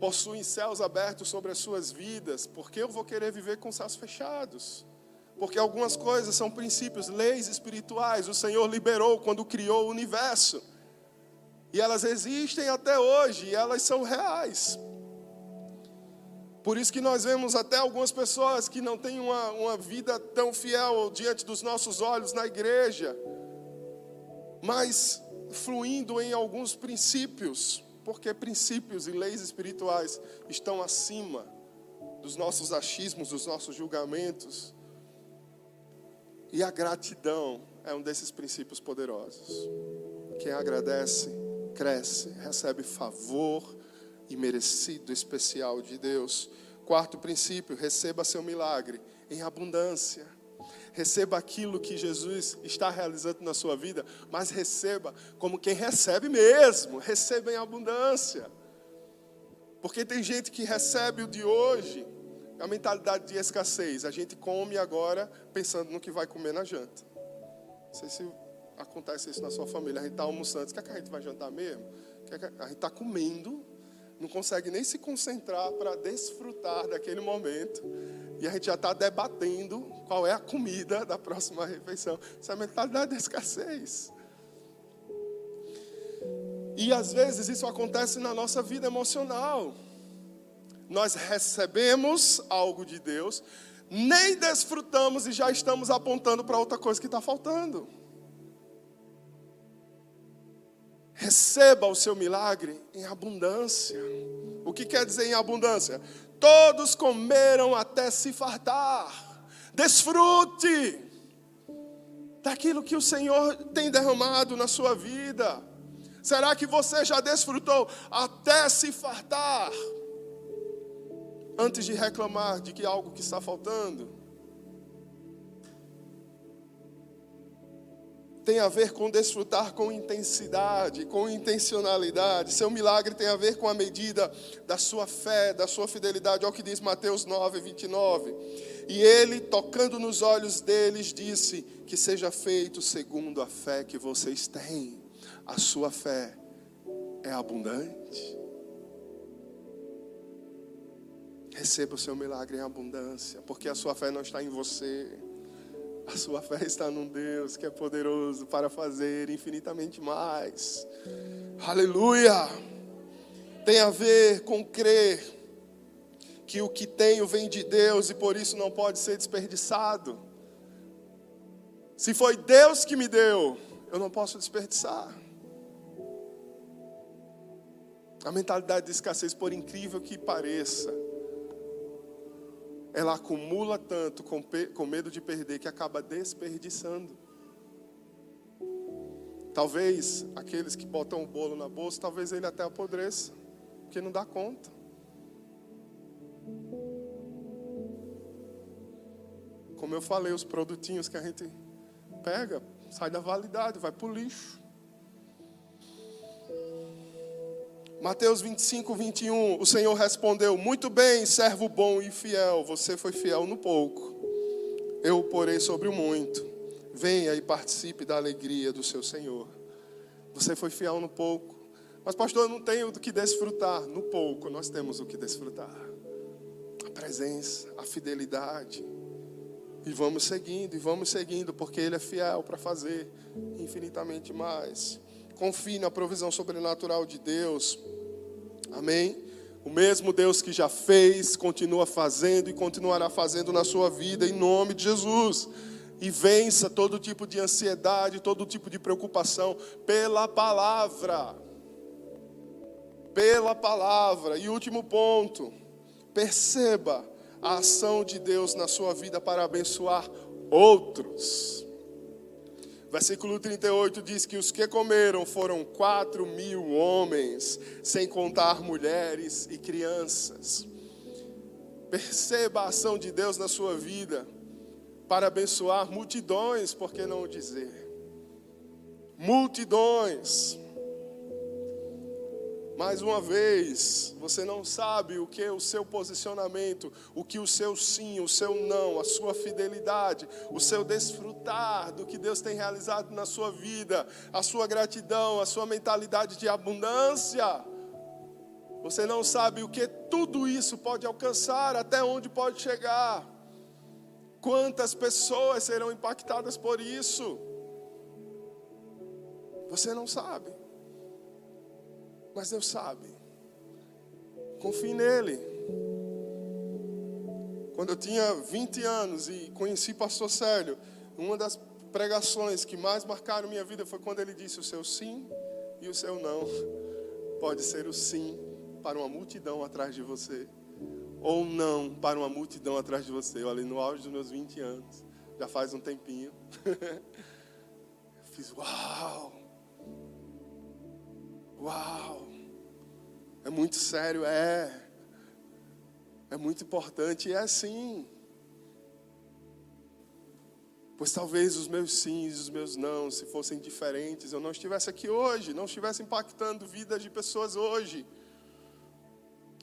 possuem céus abertos sobre as suas vidas, porque eu vou querer viver com céus fechados? Porque algumas coisas são princípios, leis espirituais, o Senhor liberou quando criou o universo. E elas existem até hoje, e elas são reais. Por isso que nós vemos até algumas pessoas que não têm uma, uma vida tão fiel diante dos nossos olhos na igreja, mas fluindo em alguns princípios, porque princípios e leis espirituais estão acima dos nossos achismos, dos nossos julgamentos. E a gratidão é um desses princípios poderosos. Quem agradece, cresce, recebe favor e merecido especial de Deus. Quarto princípio, receba seu milagre em abundância. Receba aquilo que Jesus está realizando na sua vida, mas receba como quem recebe mesmo, receba em abundância. Porque tem gente que recebe o de hoje, a mentalidade de escassez. A gente come agora pensando no que vai comer na janta. Não sei se acontece isso na sua família. A gente está almoçando, o que, é que a gente vai jantar mesmo? A gente está comendo, não consegue nem se concentrar para desfrutar daquele momento. E a gente já está debatendo qual é a comida da próxima refeição. Isso é a mentalidade da escassez. E às vezes isso acontece na nossa vida emocional. Nós recebemos algo de Deus, nem desfrutamos e já estamos apontando para outra coisa que está faltando. Receba o seu milagre em abundância. O que quer dizer em abundância? Todos comeram até se fartar. Desfrute daquilo que o Senhor tem derramado na sua vida. Será que você já desfrutou até se fartar? Antes de reclamar de que algo que está faltando? Tem a ver com desfrutar com intensidade, com intencionalidade. Seu milagre tem a ver com a medida da sua fé, da sua fidelidade. O que diz Mateus 9, 29. E ele, tocando nos olhos deles, disse: Que seja feito segundo a fé que vocês têm. A sua fé é abundante. Receba o seu milagre em abundância, porque a sua fé não está em você. A sua fé está num Deus que é poderoso para fazer infinitamente mais. Aleluia! Tem a ver com crer que o que tenho vem de Deus e por isso não pode ser desperdiçado. Se foi Deus que me deu, eu não posso desperdiçar. A mentalidade de escassez, por incrível que pareça, ela acumula tanto com, com medo de perder que acaba desperdiçando. Talvez aqueles que botam o bolo na bolsa, talvez ele até apodreça, porque não dá conta. Como eu falei, os produtinhos que a gente pega, sai da validade, vai para o lixo. Mateus 25, 21, o Senhor respondeu: Muito bem, servo bom e fiel, você foi fiel no pouco, eu o porei sobre o muito. Venha e participe da alegria do seu Senhor. Você foi fiel no pouco, mas, pastor, eu não tenho do que desfrutar. No pouco, nós temos o que desfrutar: a presença, a fidelidade. E vamos seguindo, e vamos seguindo, porque Ele é fiel para fazer infinitamente mais. Confie na provisão sobrenatural de Deus. Amém? O mesmo Deus que já fez, continua fazendo e continuará fazendo na sua vida, em nome de Jesus. E vença todo tipo de ansiedade, todo tipo de preocupação pela palavra. Pela palavra. E último ponto, perceba a ação de Deus na sua vida para abençoar outros. Versículo 38 diz que os que comeram foram quatro mil homens, sem contar mulheres e crianças. Perceba a ação de Deus na sua vida para abençoar multidões, por que não dizer? Multidões. Mais uma vez, você não sabe o que o seu posicionamento, o que o seu sim, o seu não, a sua fidelidade, o seu desfrutar do que Deus tem realizado na sua vida, a sua gratidão, a sua mentalidade de abundância. Você não sabe o que tudo isso pode alcançar, até onde pode chegar. Quantas pessoas serão impactadas por isso? Você não sabe. Mas Deus sabe. Confie nele. Quando eu tinha 20 anos e conheci pastor Célio, uma das pregações que mais marcaram minha vida foi quando ele disse o seu sim e o seu não. Pode ser o sim para uma multidão atrás de você, ou não para uma multidão atrás de você. Eu ali no auge dos meus 20 anos, já faz um tempinho. fiz, uau! Uau! É muito sério, é. É muito importante é assim. Pois talvez os meus sims, os meus não, se fossem diferentes, eu não estivesse aqui hoje, não estivesse impactando vidas de pessoas hoje.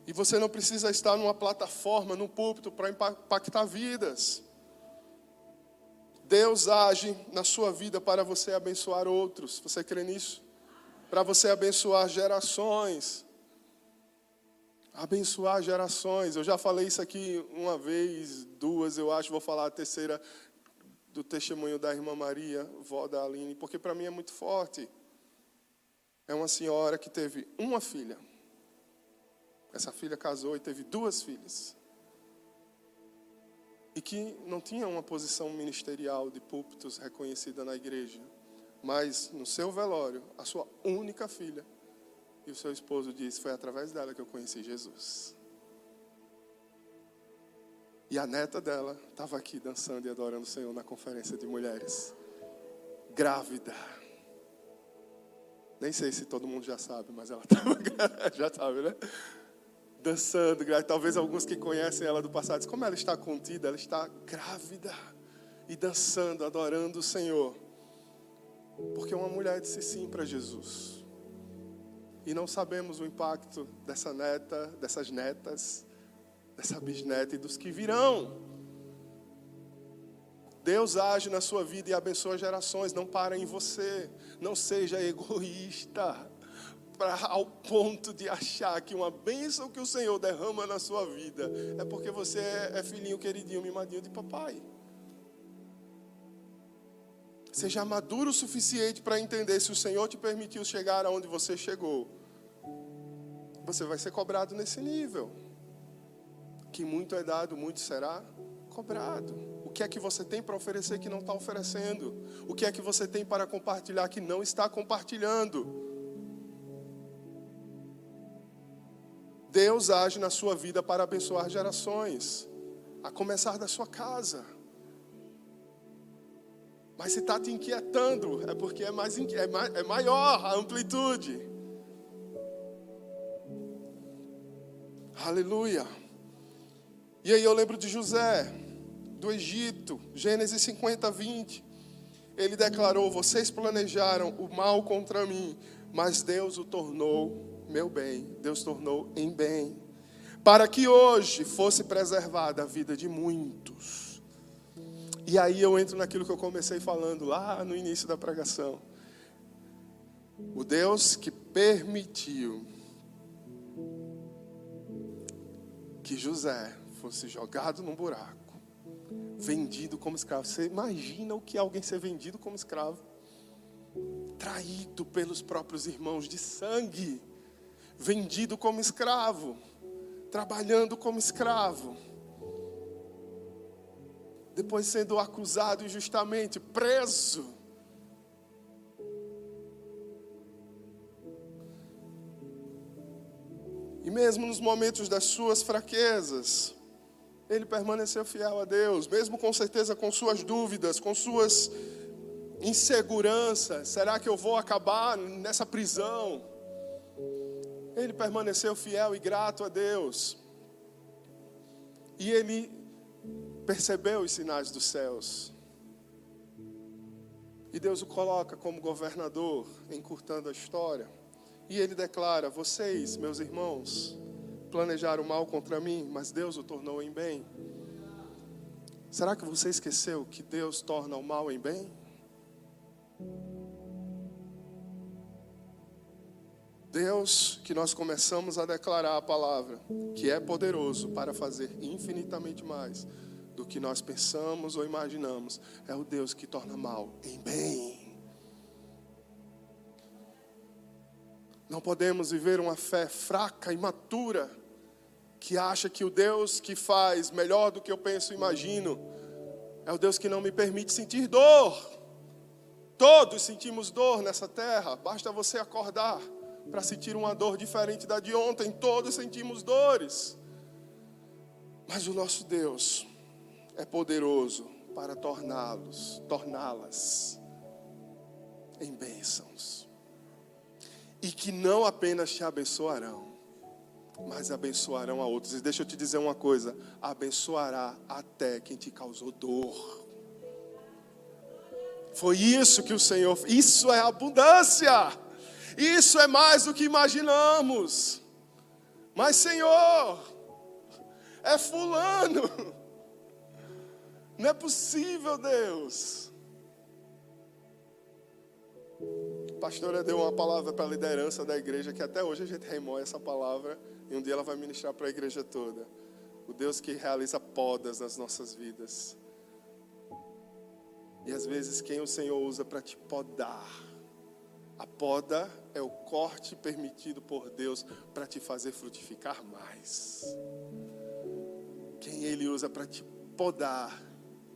E você não precisa estar numa plataforma, num púlpito para impactar vidas. Deus age na sua vida para você abençoar outros. Você crê nisso? Para você abençoar gerações. Abençoar gerações. Eu já falei isso aqui uma vez, duas, eu acho, vou falar a terceira do testemunho da irmã Maria, vó da Aline, porque para mim é muito forte. É uma senhora que teve uma filha. Essa filha casou e teve duas filhas e que não tinha uma posição ministerial de púlpitos reconhecida na igreja, mas no seu velório, a sua única filha e o seu esposo disse: Foi através dela que eu conheci Jesus. E a neta dela estava aqui dançando e adorando o Senhor na conferência de mulheres, grávida. Nem sei se todo mundo já sabe, mas ela estava já sabe, né? dançando. Talvez alguns que conhecem ela do passado, como ela está contida, ela está grávida e dançando, adorando o Senhor. Porque uma mulher disse sim para Jesus. E não sabemos o impacto dessa neta, dessas netas, dessa bisneta e dos que virão. Deus age na sua vida e abençoa gerações, não para em você. Não seja egoísta para ao ponto de achar que uma bênção que o Senhor derrama na sua vida é porque você é, é filhinho queridinho, mimadinho de papai. Seja maduro o suficiente para entender se o Senhor te permitiu chegar aonde você chegou. Você vai ser cobrado nesse nível. Que muito é dado, muito será cobrado. O que é que você tem para oferecer que não está oferecendo? O que é que você tem para compartilhar que não está compartilhando? Deus age na sua vida para abençoar gerações, a começar da sua casa. Mas se está te inquietando, é porque é, mais, é, é maior a amplitude. Aleluia. E aí eu lembro de José, do Egito, Gênesis 50, 20. Ele declarou: Vocês planejaram o mal contra mim, mas Deus o tornou meu bem, Deus tornou em bem, para que hoje fosse preservada a vida de muitos. E aí eu entro naquilo que eu comecei falando lá no início da pregação. O Deus que permitiu que José fosse jogado num buraco, vendido como escravo. Você imagina o que é alguém ser vendido como escravo? Traído pelos próprios irmãos de sangue vendido como escravo, trabalhando como escravo, depois sendo acusado injustamente, preso. E mesmo nos momentos das suas fraquezas, ele permaneceu fiel a Deus, mesmo com certeza com suas dúvidas, com suas inseguranças. Será que eu vou acabar nessa prisão? Ele permaneceu fiel e grato a Deus. E ele percebeu os sinais dos céus. E Deus o coloca como governador, encurtando a história. E ele declara: Vocês, meus irmãos, planejaram mal contra mim, mas Deus o tornou em bem. Será que você esqueceu que Deus torna o mal em bem? Deus, que nós começamos a declarar a palavra, que é poderoso para fazer infinitamente mais do que nós pensamos ou imaginamos, é o Deus que torna mal em bem. Não podemos viver uma fé fraca, imatura, que acha que o Deus que faz melhor do que eu penso e imagino, é o Deus que não me permite sentir dor. Todos sentimos dor nessa terra, basta você acordar para sentir uma dor diferente da de ontem. Todos sentimos dores. Mas o nosso Deus é poderoso para torná-los, torná-las em bênçãos. E que não apenas te abençoarão, mas abençoarão a outros. E deixa eu te dizer uma coisa: abençoará até quem te causou dor. Foi isso que o Senhor, isso é abundância. Isso é mais do que imaginamos. Mas Senhor, é fulano. Não é possível, Deus. A pastora deu uma palavra para a liderança da igreja que até hoje a gente remoe essa palavra e um dia ela vai ministrar para a igreja toda. O Deus que realiza podas nas nossas vidas. E às vezes quem o Senhor usa para te podar. A poda é o corte permitido por Deus para te fazer frutificar mais. Quem Ele usa para te podar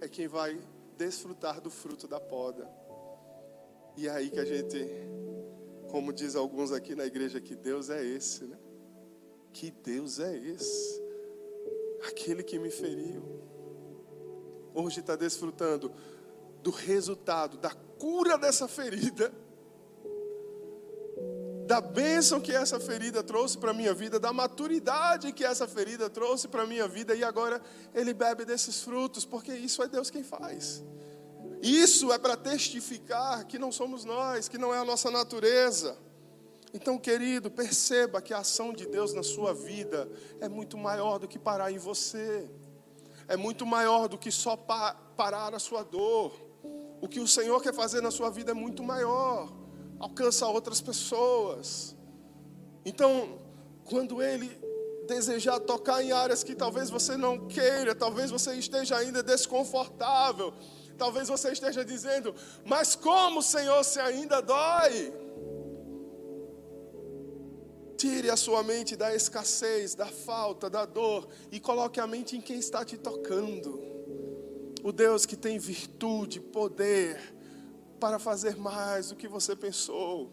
é quem vai desfrutar do fruto da poda. E é aí que a gente, como diz alguns aqui na igreja, que Deus é esse, né? Que Deus é esse? Aquele que me feriu. Hoje está desfrutando do resultado, da cura dessa ferida, da bênção que essa ferida trouxe para a minha vida, da maturidade que essa ferida trouxe para a minha vida, e agora ele bebe desses frutos, porque isso é Deus quem faz. Isso é para testificar que não somos nós, que não é a nossa natureza. Então, querido, perceba que a ação de Deus na sua vida é muito maior do que parar em você, é muito maior do que só parar a sua dor. O que o Senhor quer fazer na sua vida é muito maior, alcança outras pessoas. Então, quando Ele desejar tocar em áreas que talvez você não queira, talvez você esteja ainda desconfortável, talvez você esteja dizendo, mas como, Senhor, se ainda dói? Tire a sua mente da escassez, da falta, da dor e coloque a mente em quem está te tocando. O Deus que tem virtude, poder para fazer mais do que você pensou,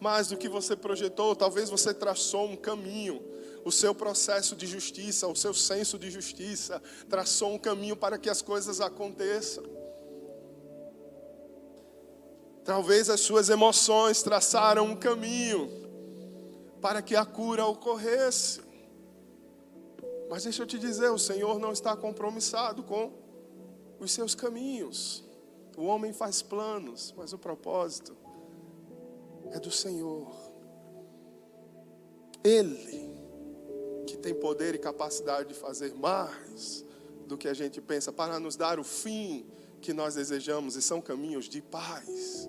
mais do que você projetou. Talvez você traçou um caminho, o seu processo de justiça, o seu senso de justiça, traçou um caminho para que as coisas aconteçam. Talvez as suas emoções traçaram um caminho para que a cura ocorresse. Mas deixa eu te dizer, o Senhor não está compromissado com os seus caminhos. O homem faz planos, mas o propósito é do Senhor. Ele, que tem poder e capacidade de fazer mais do que a gente pensa, para nos dar o fim que nós desejamos, e são caminhos de paz.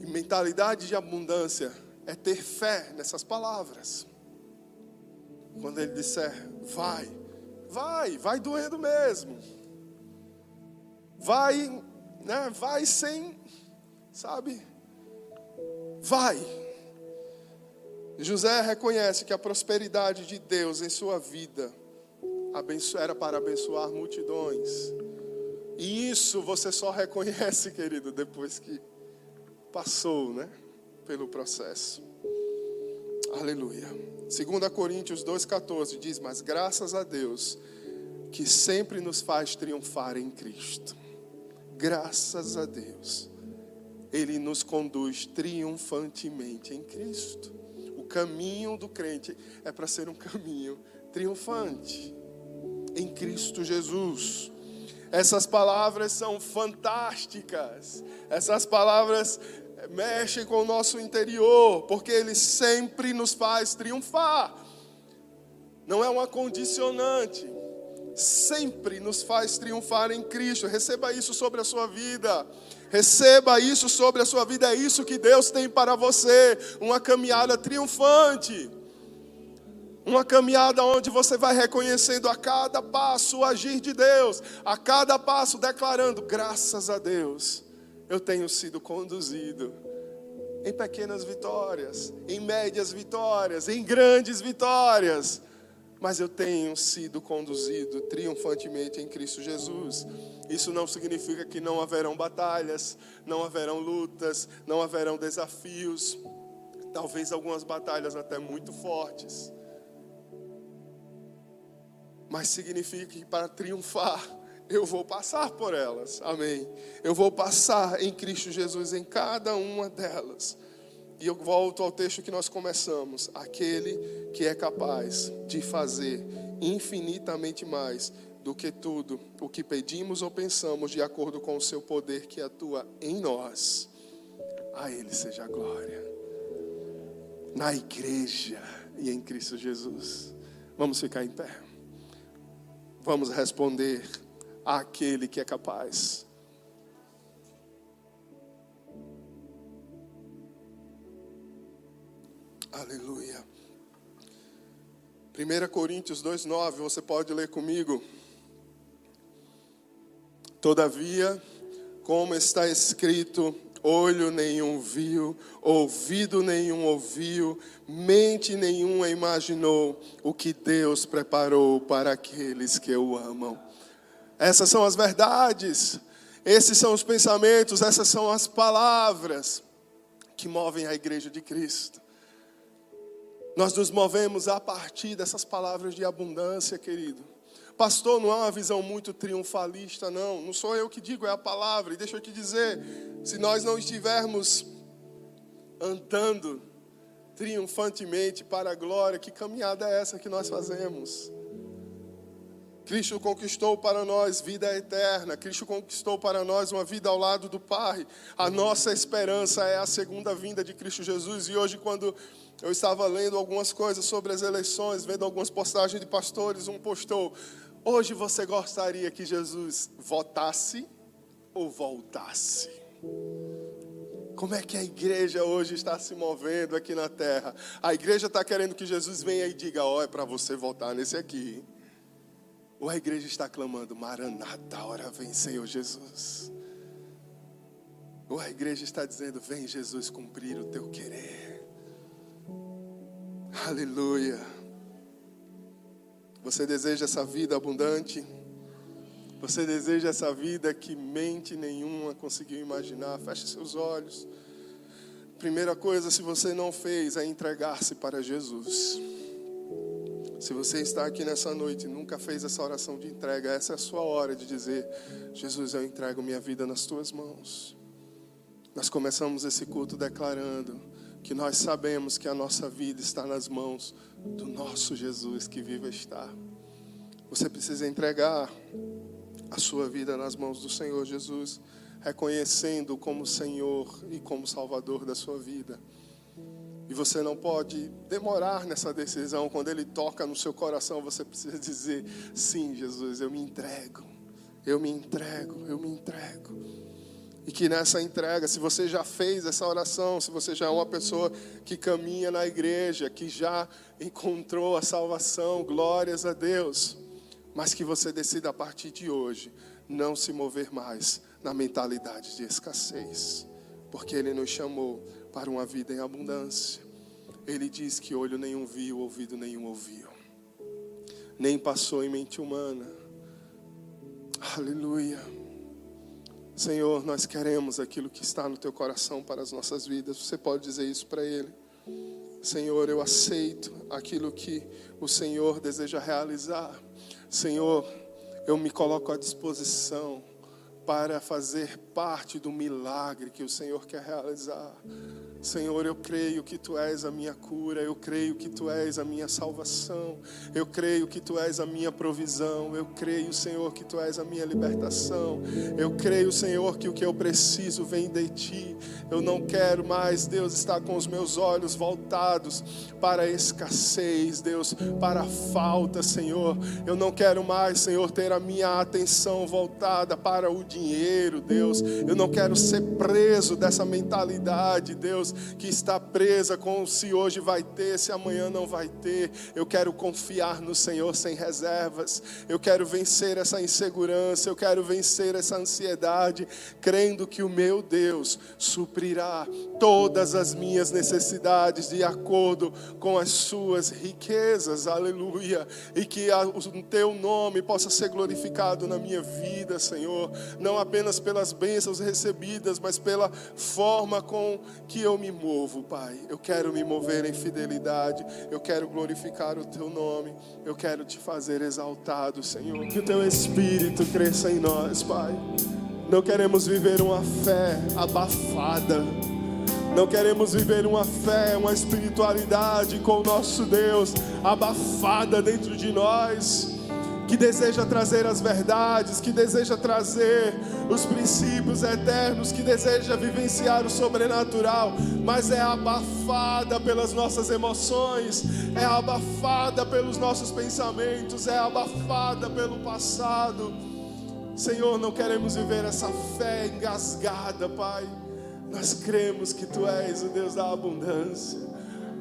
E mentalidade de abundância é ter fé nessas palavras. Quando ele disser, vai, vai, vai doendo mesmo. Vai, né? Vai sem, sabe? Vai. José reconhece que a prosperidade de Deus em sua vida era para abençoar multidões. E isso você só reconhece, querido, depois que passou, né? pelo processo. Aleluia. 2 Coríntios 2,14 diz: Mas graças a Deus, que sempre nos faz triunfar em Cristo. Graças a Deus, Ele nos conduz triunfantemente em Cristo. O caminho do crente é para ser um caminho triunfante em Cristo Jesus. Essas palavras são fantásticas. Essas palavras mexem com o nosso interior, porque Ele sempre nos faz triunfar. Não é uma condicionante, sempre nos faz triunfar em Cristo. Receba isso sobre a sua vida. Receba isso sobre a sua vida. É isso que Deus tem para você. Uma caminhada triunfante. Uma caminhada onde você vai reconhecendo a cada passo o agir de Deus, a cada passo declarando: graças a Deus eu tenho sido conduzido em pequenas vitórias, em médias vitórias, em grandes vitórias, mas eu tenho sido conduzido triunfantemente em Cristo Jesus. Isso não significa que não haverão batalhas, não haverão lutas, não haverão desafios, talvez algumas batalhas até muito fortes. Mas significa que para triunfar eu vou passar por elas. Amém. Eu vou passar em Cristo Jesus em cada uma delas. E eu volto ao texto que nós começamos: aquele que é capaz de fazer infinitamente mais do que tudo o que pedimos ou pensamos, de acordo com o seu poder que atua em nós. A Ele seja a glória. Na igreja e em Cristo Jesus. Vamos ficar em pé. Vamos responder àquele que é capaz. Aleluia. 1 Coríntios 2,9, você pode ler comigo. Todavia, como está escrito, olho nenhum viu, ouvido nenhum ouviu, mente nenhuma imaginou o que Deus preparou para aqueles que o amam. Essas são as verdades, esses são os pensamentos, essas são as palavras que movem a igreja de Cristo. Nós nos movemos a partir dessas palavras de abundância, querido. Pastor, não é uma visão muito triunfalista, não. Não sou eu que digo, é a palavra. E deixa eu te dizer: se nós não estivermos andando triunfantemente para a glória, que caminhada é essa que nós fazemos? Cristo conquistou para nós vida eterna, Cristo conquistou para nós uma vida ao lado do Pai. A nossa esperança é a segunda vinda de Cristo Jesus. E hoje, quando eu estava lendo algumas coisas sobre as eleições, vendo algumas postagens de pastores, um postou: Hoje você gostaria que Jesus votasse ou voltasse? Como é que a igreja hoje está se movendo aqui na terra? A igreja está querendo que Jesus venha e diga: Ó, oh, é para você votar nesse aqui. Ou a igreja está clamando: Maranata, hora vem, Senhor Jesus. Ou a igreja está dizendo: Vem, Jesus, cumprir o teu querer. Aleluia. Você deseja essa vida abundante? Você deseja essa vida que mente nenhuma conseguiu imaginar? Feche seus olhos. Primeira coisa, se você não fez, é entregar-se para Jesus. Se você está aqui nessa noite e nunca fez essa oração de entrega, essa é a sua hora de dizer: Jesus, eu entrego minha vida nas tuas mãos. Nós começamos esse culto declarando que nós sabemos que a nossa vida está nas mãos do nosso Jesus que vive está. Você precisa entregar a sua vida nas mãos do Senhor Jesus, reconhecendo como Senhor e como Salvador da sua vida. E você não pode demorar nessa decisão. Quando Ele toca no seu coração, você precisa dizer: Sim, Jesus, eu me entrego. Eu me entrego, eu me entrego. E que nessa entrega, se você já fez essa oração, se você já é uma pessoa que caminha na igreja, que já encontrou a salvação, glórias a Deus, mas que você decida a partir de hoje não se mover mais na mentalidade de escassez, porque Ele nos chamou para uma vida em abundância. Ele diz que olho nenhum viu, ouvido nenhum ouviu, nem passou em mente humana. Aleluia. Senhor, nós queremos aquilo que está no teu coração para as nossas vidas. Você pode dizer isso para Ele. Senhor, eu aceito aquilo que o Senhor deseja realizar. Senhor, eu me coloco à disposição para fazer parte do milagre que o Senhor quer realizar. Senhor, eu creio que tu és a minha cura, eu creio que tu és a minha salvação, eu creio que tu és a minha provisão, eu creio, Senhor, que tu és a minha libertação, eu creio, Senhor, que o que eu preciso vem de ti. Eu não quero mais, Deus, estar com os meus olhos voltados para a escassez, Deus, para a falta, Senhor. Eu não quero mais, Senhor, ter a minha atenção voltada para o dinheiro, Deus. Eu não quero ser preso dessa mentalidade, Deus que está presa com se hoje vai ter, se amanhã não vai ter. Eu quero confiar no Senhor sem reservas. Eu quero vencer essa insegurança, eu quero vencer essa ansiedade, crendo que o meu Deus suprirá todas as minhas necessidades de acordo com as suas riquezas. Aleluia. E que o teu nome possa ser glorificado na minha vida, Senhor, não apenas pelas bênçãos recebidas, mas pela forma com que eu me movo, Pai. Eu quero me mover em fidelidade, eu quero glorificar o Teu nome, eu quero te fazer exaltado, Senhor. Que o Teu Espírito cresça em nós, Pai. Não queremos viver uma fé abafada. Não queremos viver uma fé, uma espiritualidade com o nosso Deus abafada dentro de nós que deseja trazer as verdades, que deseja trazer os princípios eternos, que deseja vivenciar o sobrenatural, mas é abafada pelas nossas emoções, é abafada pelos nossos pensamentos, é abafada pelo passado. Senhor, não queremos viver essa fé engasgada, Pai. Nós cremos que Tu és o Deus da abundância.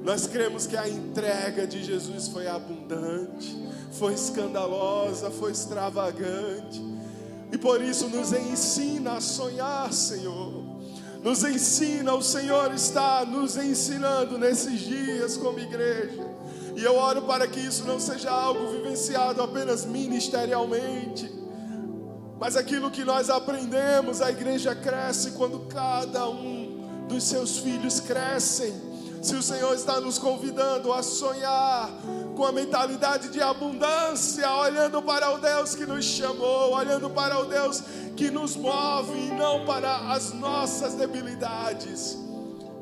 Nós cremos que a entrega de Jesus foi abundante foi escandalosa, foi extravagante. E por isso nos ensina a sonhar, Senhor. Nos ensina, o Senhor está nos ensinando nesses dias como igreja. E eu oro para que isso não seja algo vivenciado apenas ministerialmente, mas aquilo que nós aprendemos, a igreja cresce quando cada um dos seus filhos crescem. Se o Senhor está nos convidando a sonhar com a mentalidade de abundância, olhando para o Deus que nos chamou, olhando para o Deus que nos move e não para as nossas debilidades.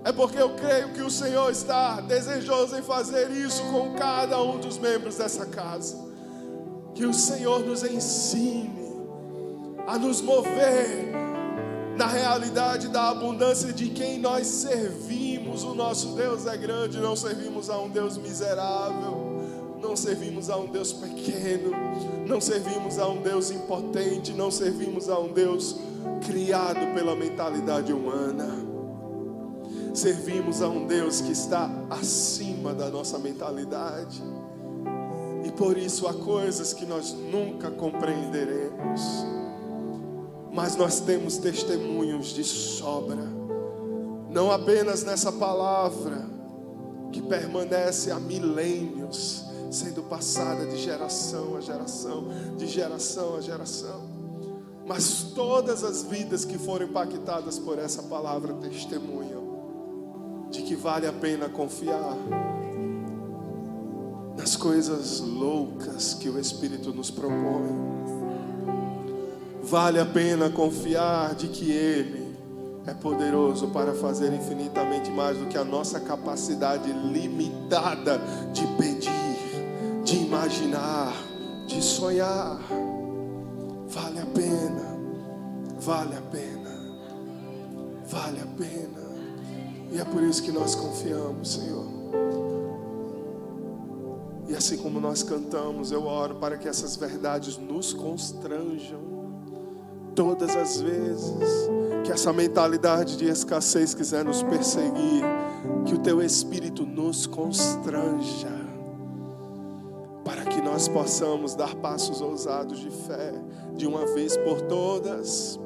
É porque eu creio que o Senhor está desejoso em fazer isso com cada um dos membros dessa casa. Que o Senhor nos ensine a nos mover na realidade da abundância de quem nós servimos. O nosso Deus é grande, não servimos a um Deus miserável não servimos a um Deus pequeno, não servimos a um Deus impotente, não servimos a um Deus criado pela mentalidade humana. Servimos a um Deus que está acima da nossa mentalidade. E por isso há coisas que nós nunca compreenderemos. Mas nós temos testemunhos de sobra. Não apenas nessa palavra que permanece há milênios, sendo passada de geração a geração, de geração a geração. Mas todas as vidas que foram impactadas por essa palavra testemunham de que vale a pena confiar nas coisas loucas que o Espírito nos propõe. Vale a pena confiar de que Ele é poderoso para fazer infinitamente mais do que a nossa capacidade limitada de pedir de imaginar, de sonhar. Vale a pena, vale a pena, vale a pena. E é por isso que nós confiamos, Senhor. E assim como nós cantamos, eu oro para que essas verdades nos constranjam. Todas as vezes que essa mentalidade de escassez quiser nos perseguir, que o Teu Espírito nos constranja nós possamos dar passos ousados de fé de uma vez por todas,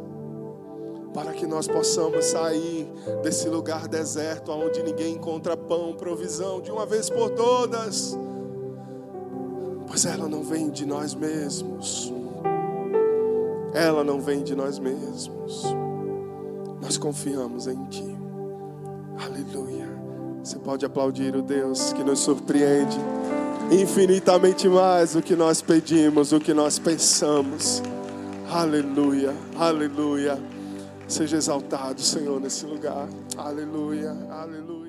para que nós possamos sair desse lugar deserto onde ninguém encontra pão, provisão, de uma vez por todas, pois ela não vem de nós mesmos, ela não vem de nós mesmos, nós confiamos em Ti, aleluia. Você pode aplaudir o Deus que nos surpreende infinitamente mais do que nós pedimos, do que nós pensamos. Aleluia, aleluia. Seja exaltado, Senhor, nesse lugar. Aleluia, aleluia.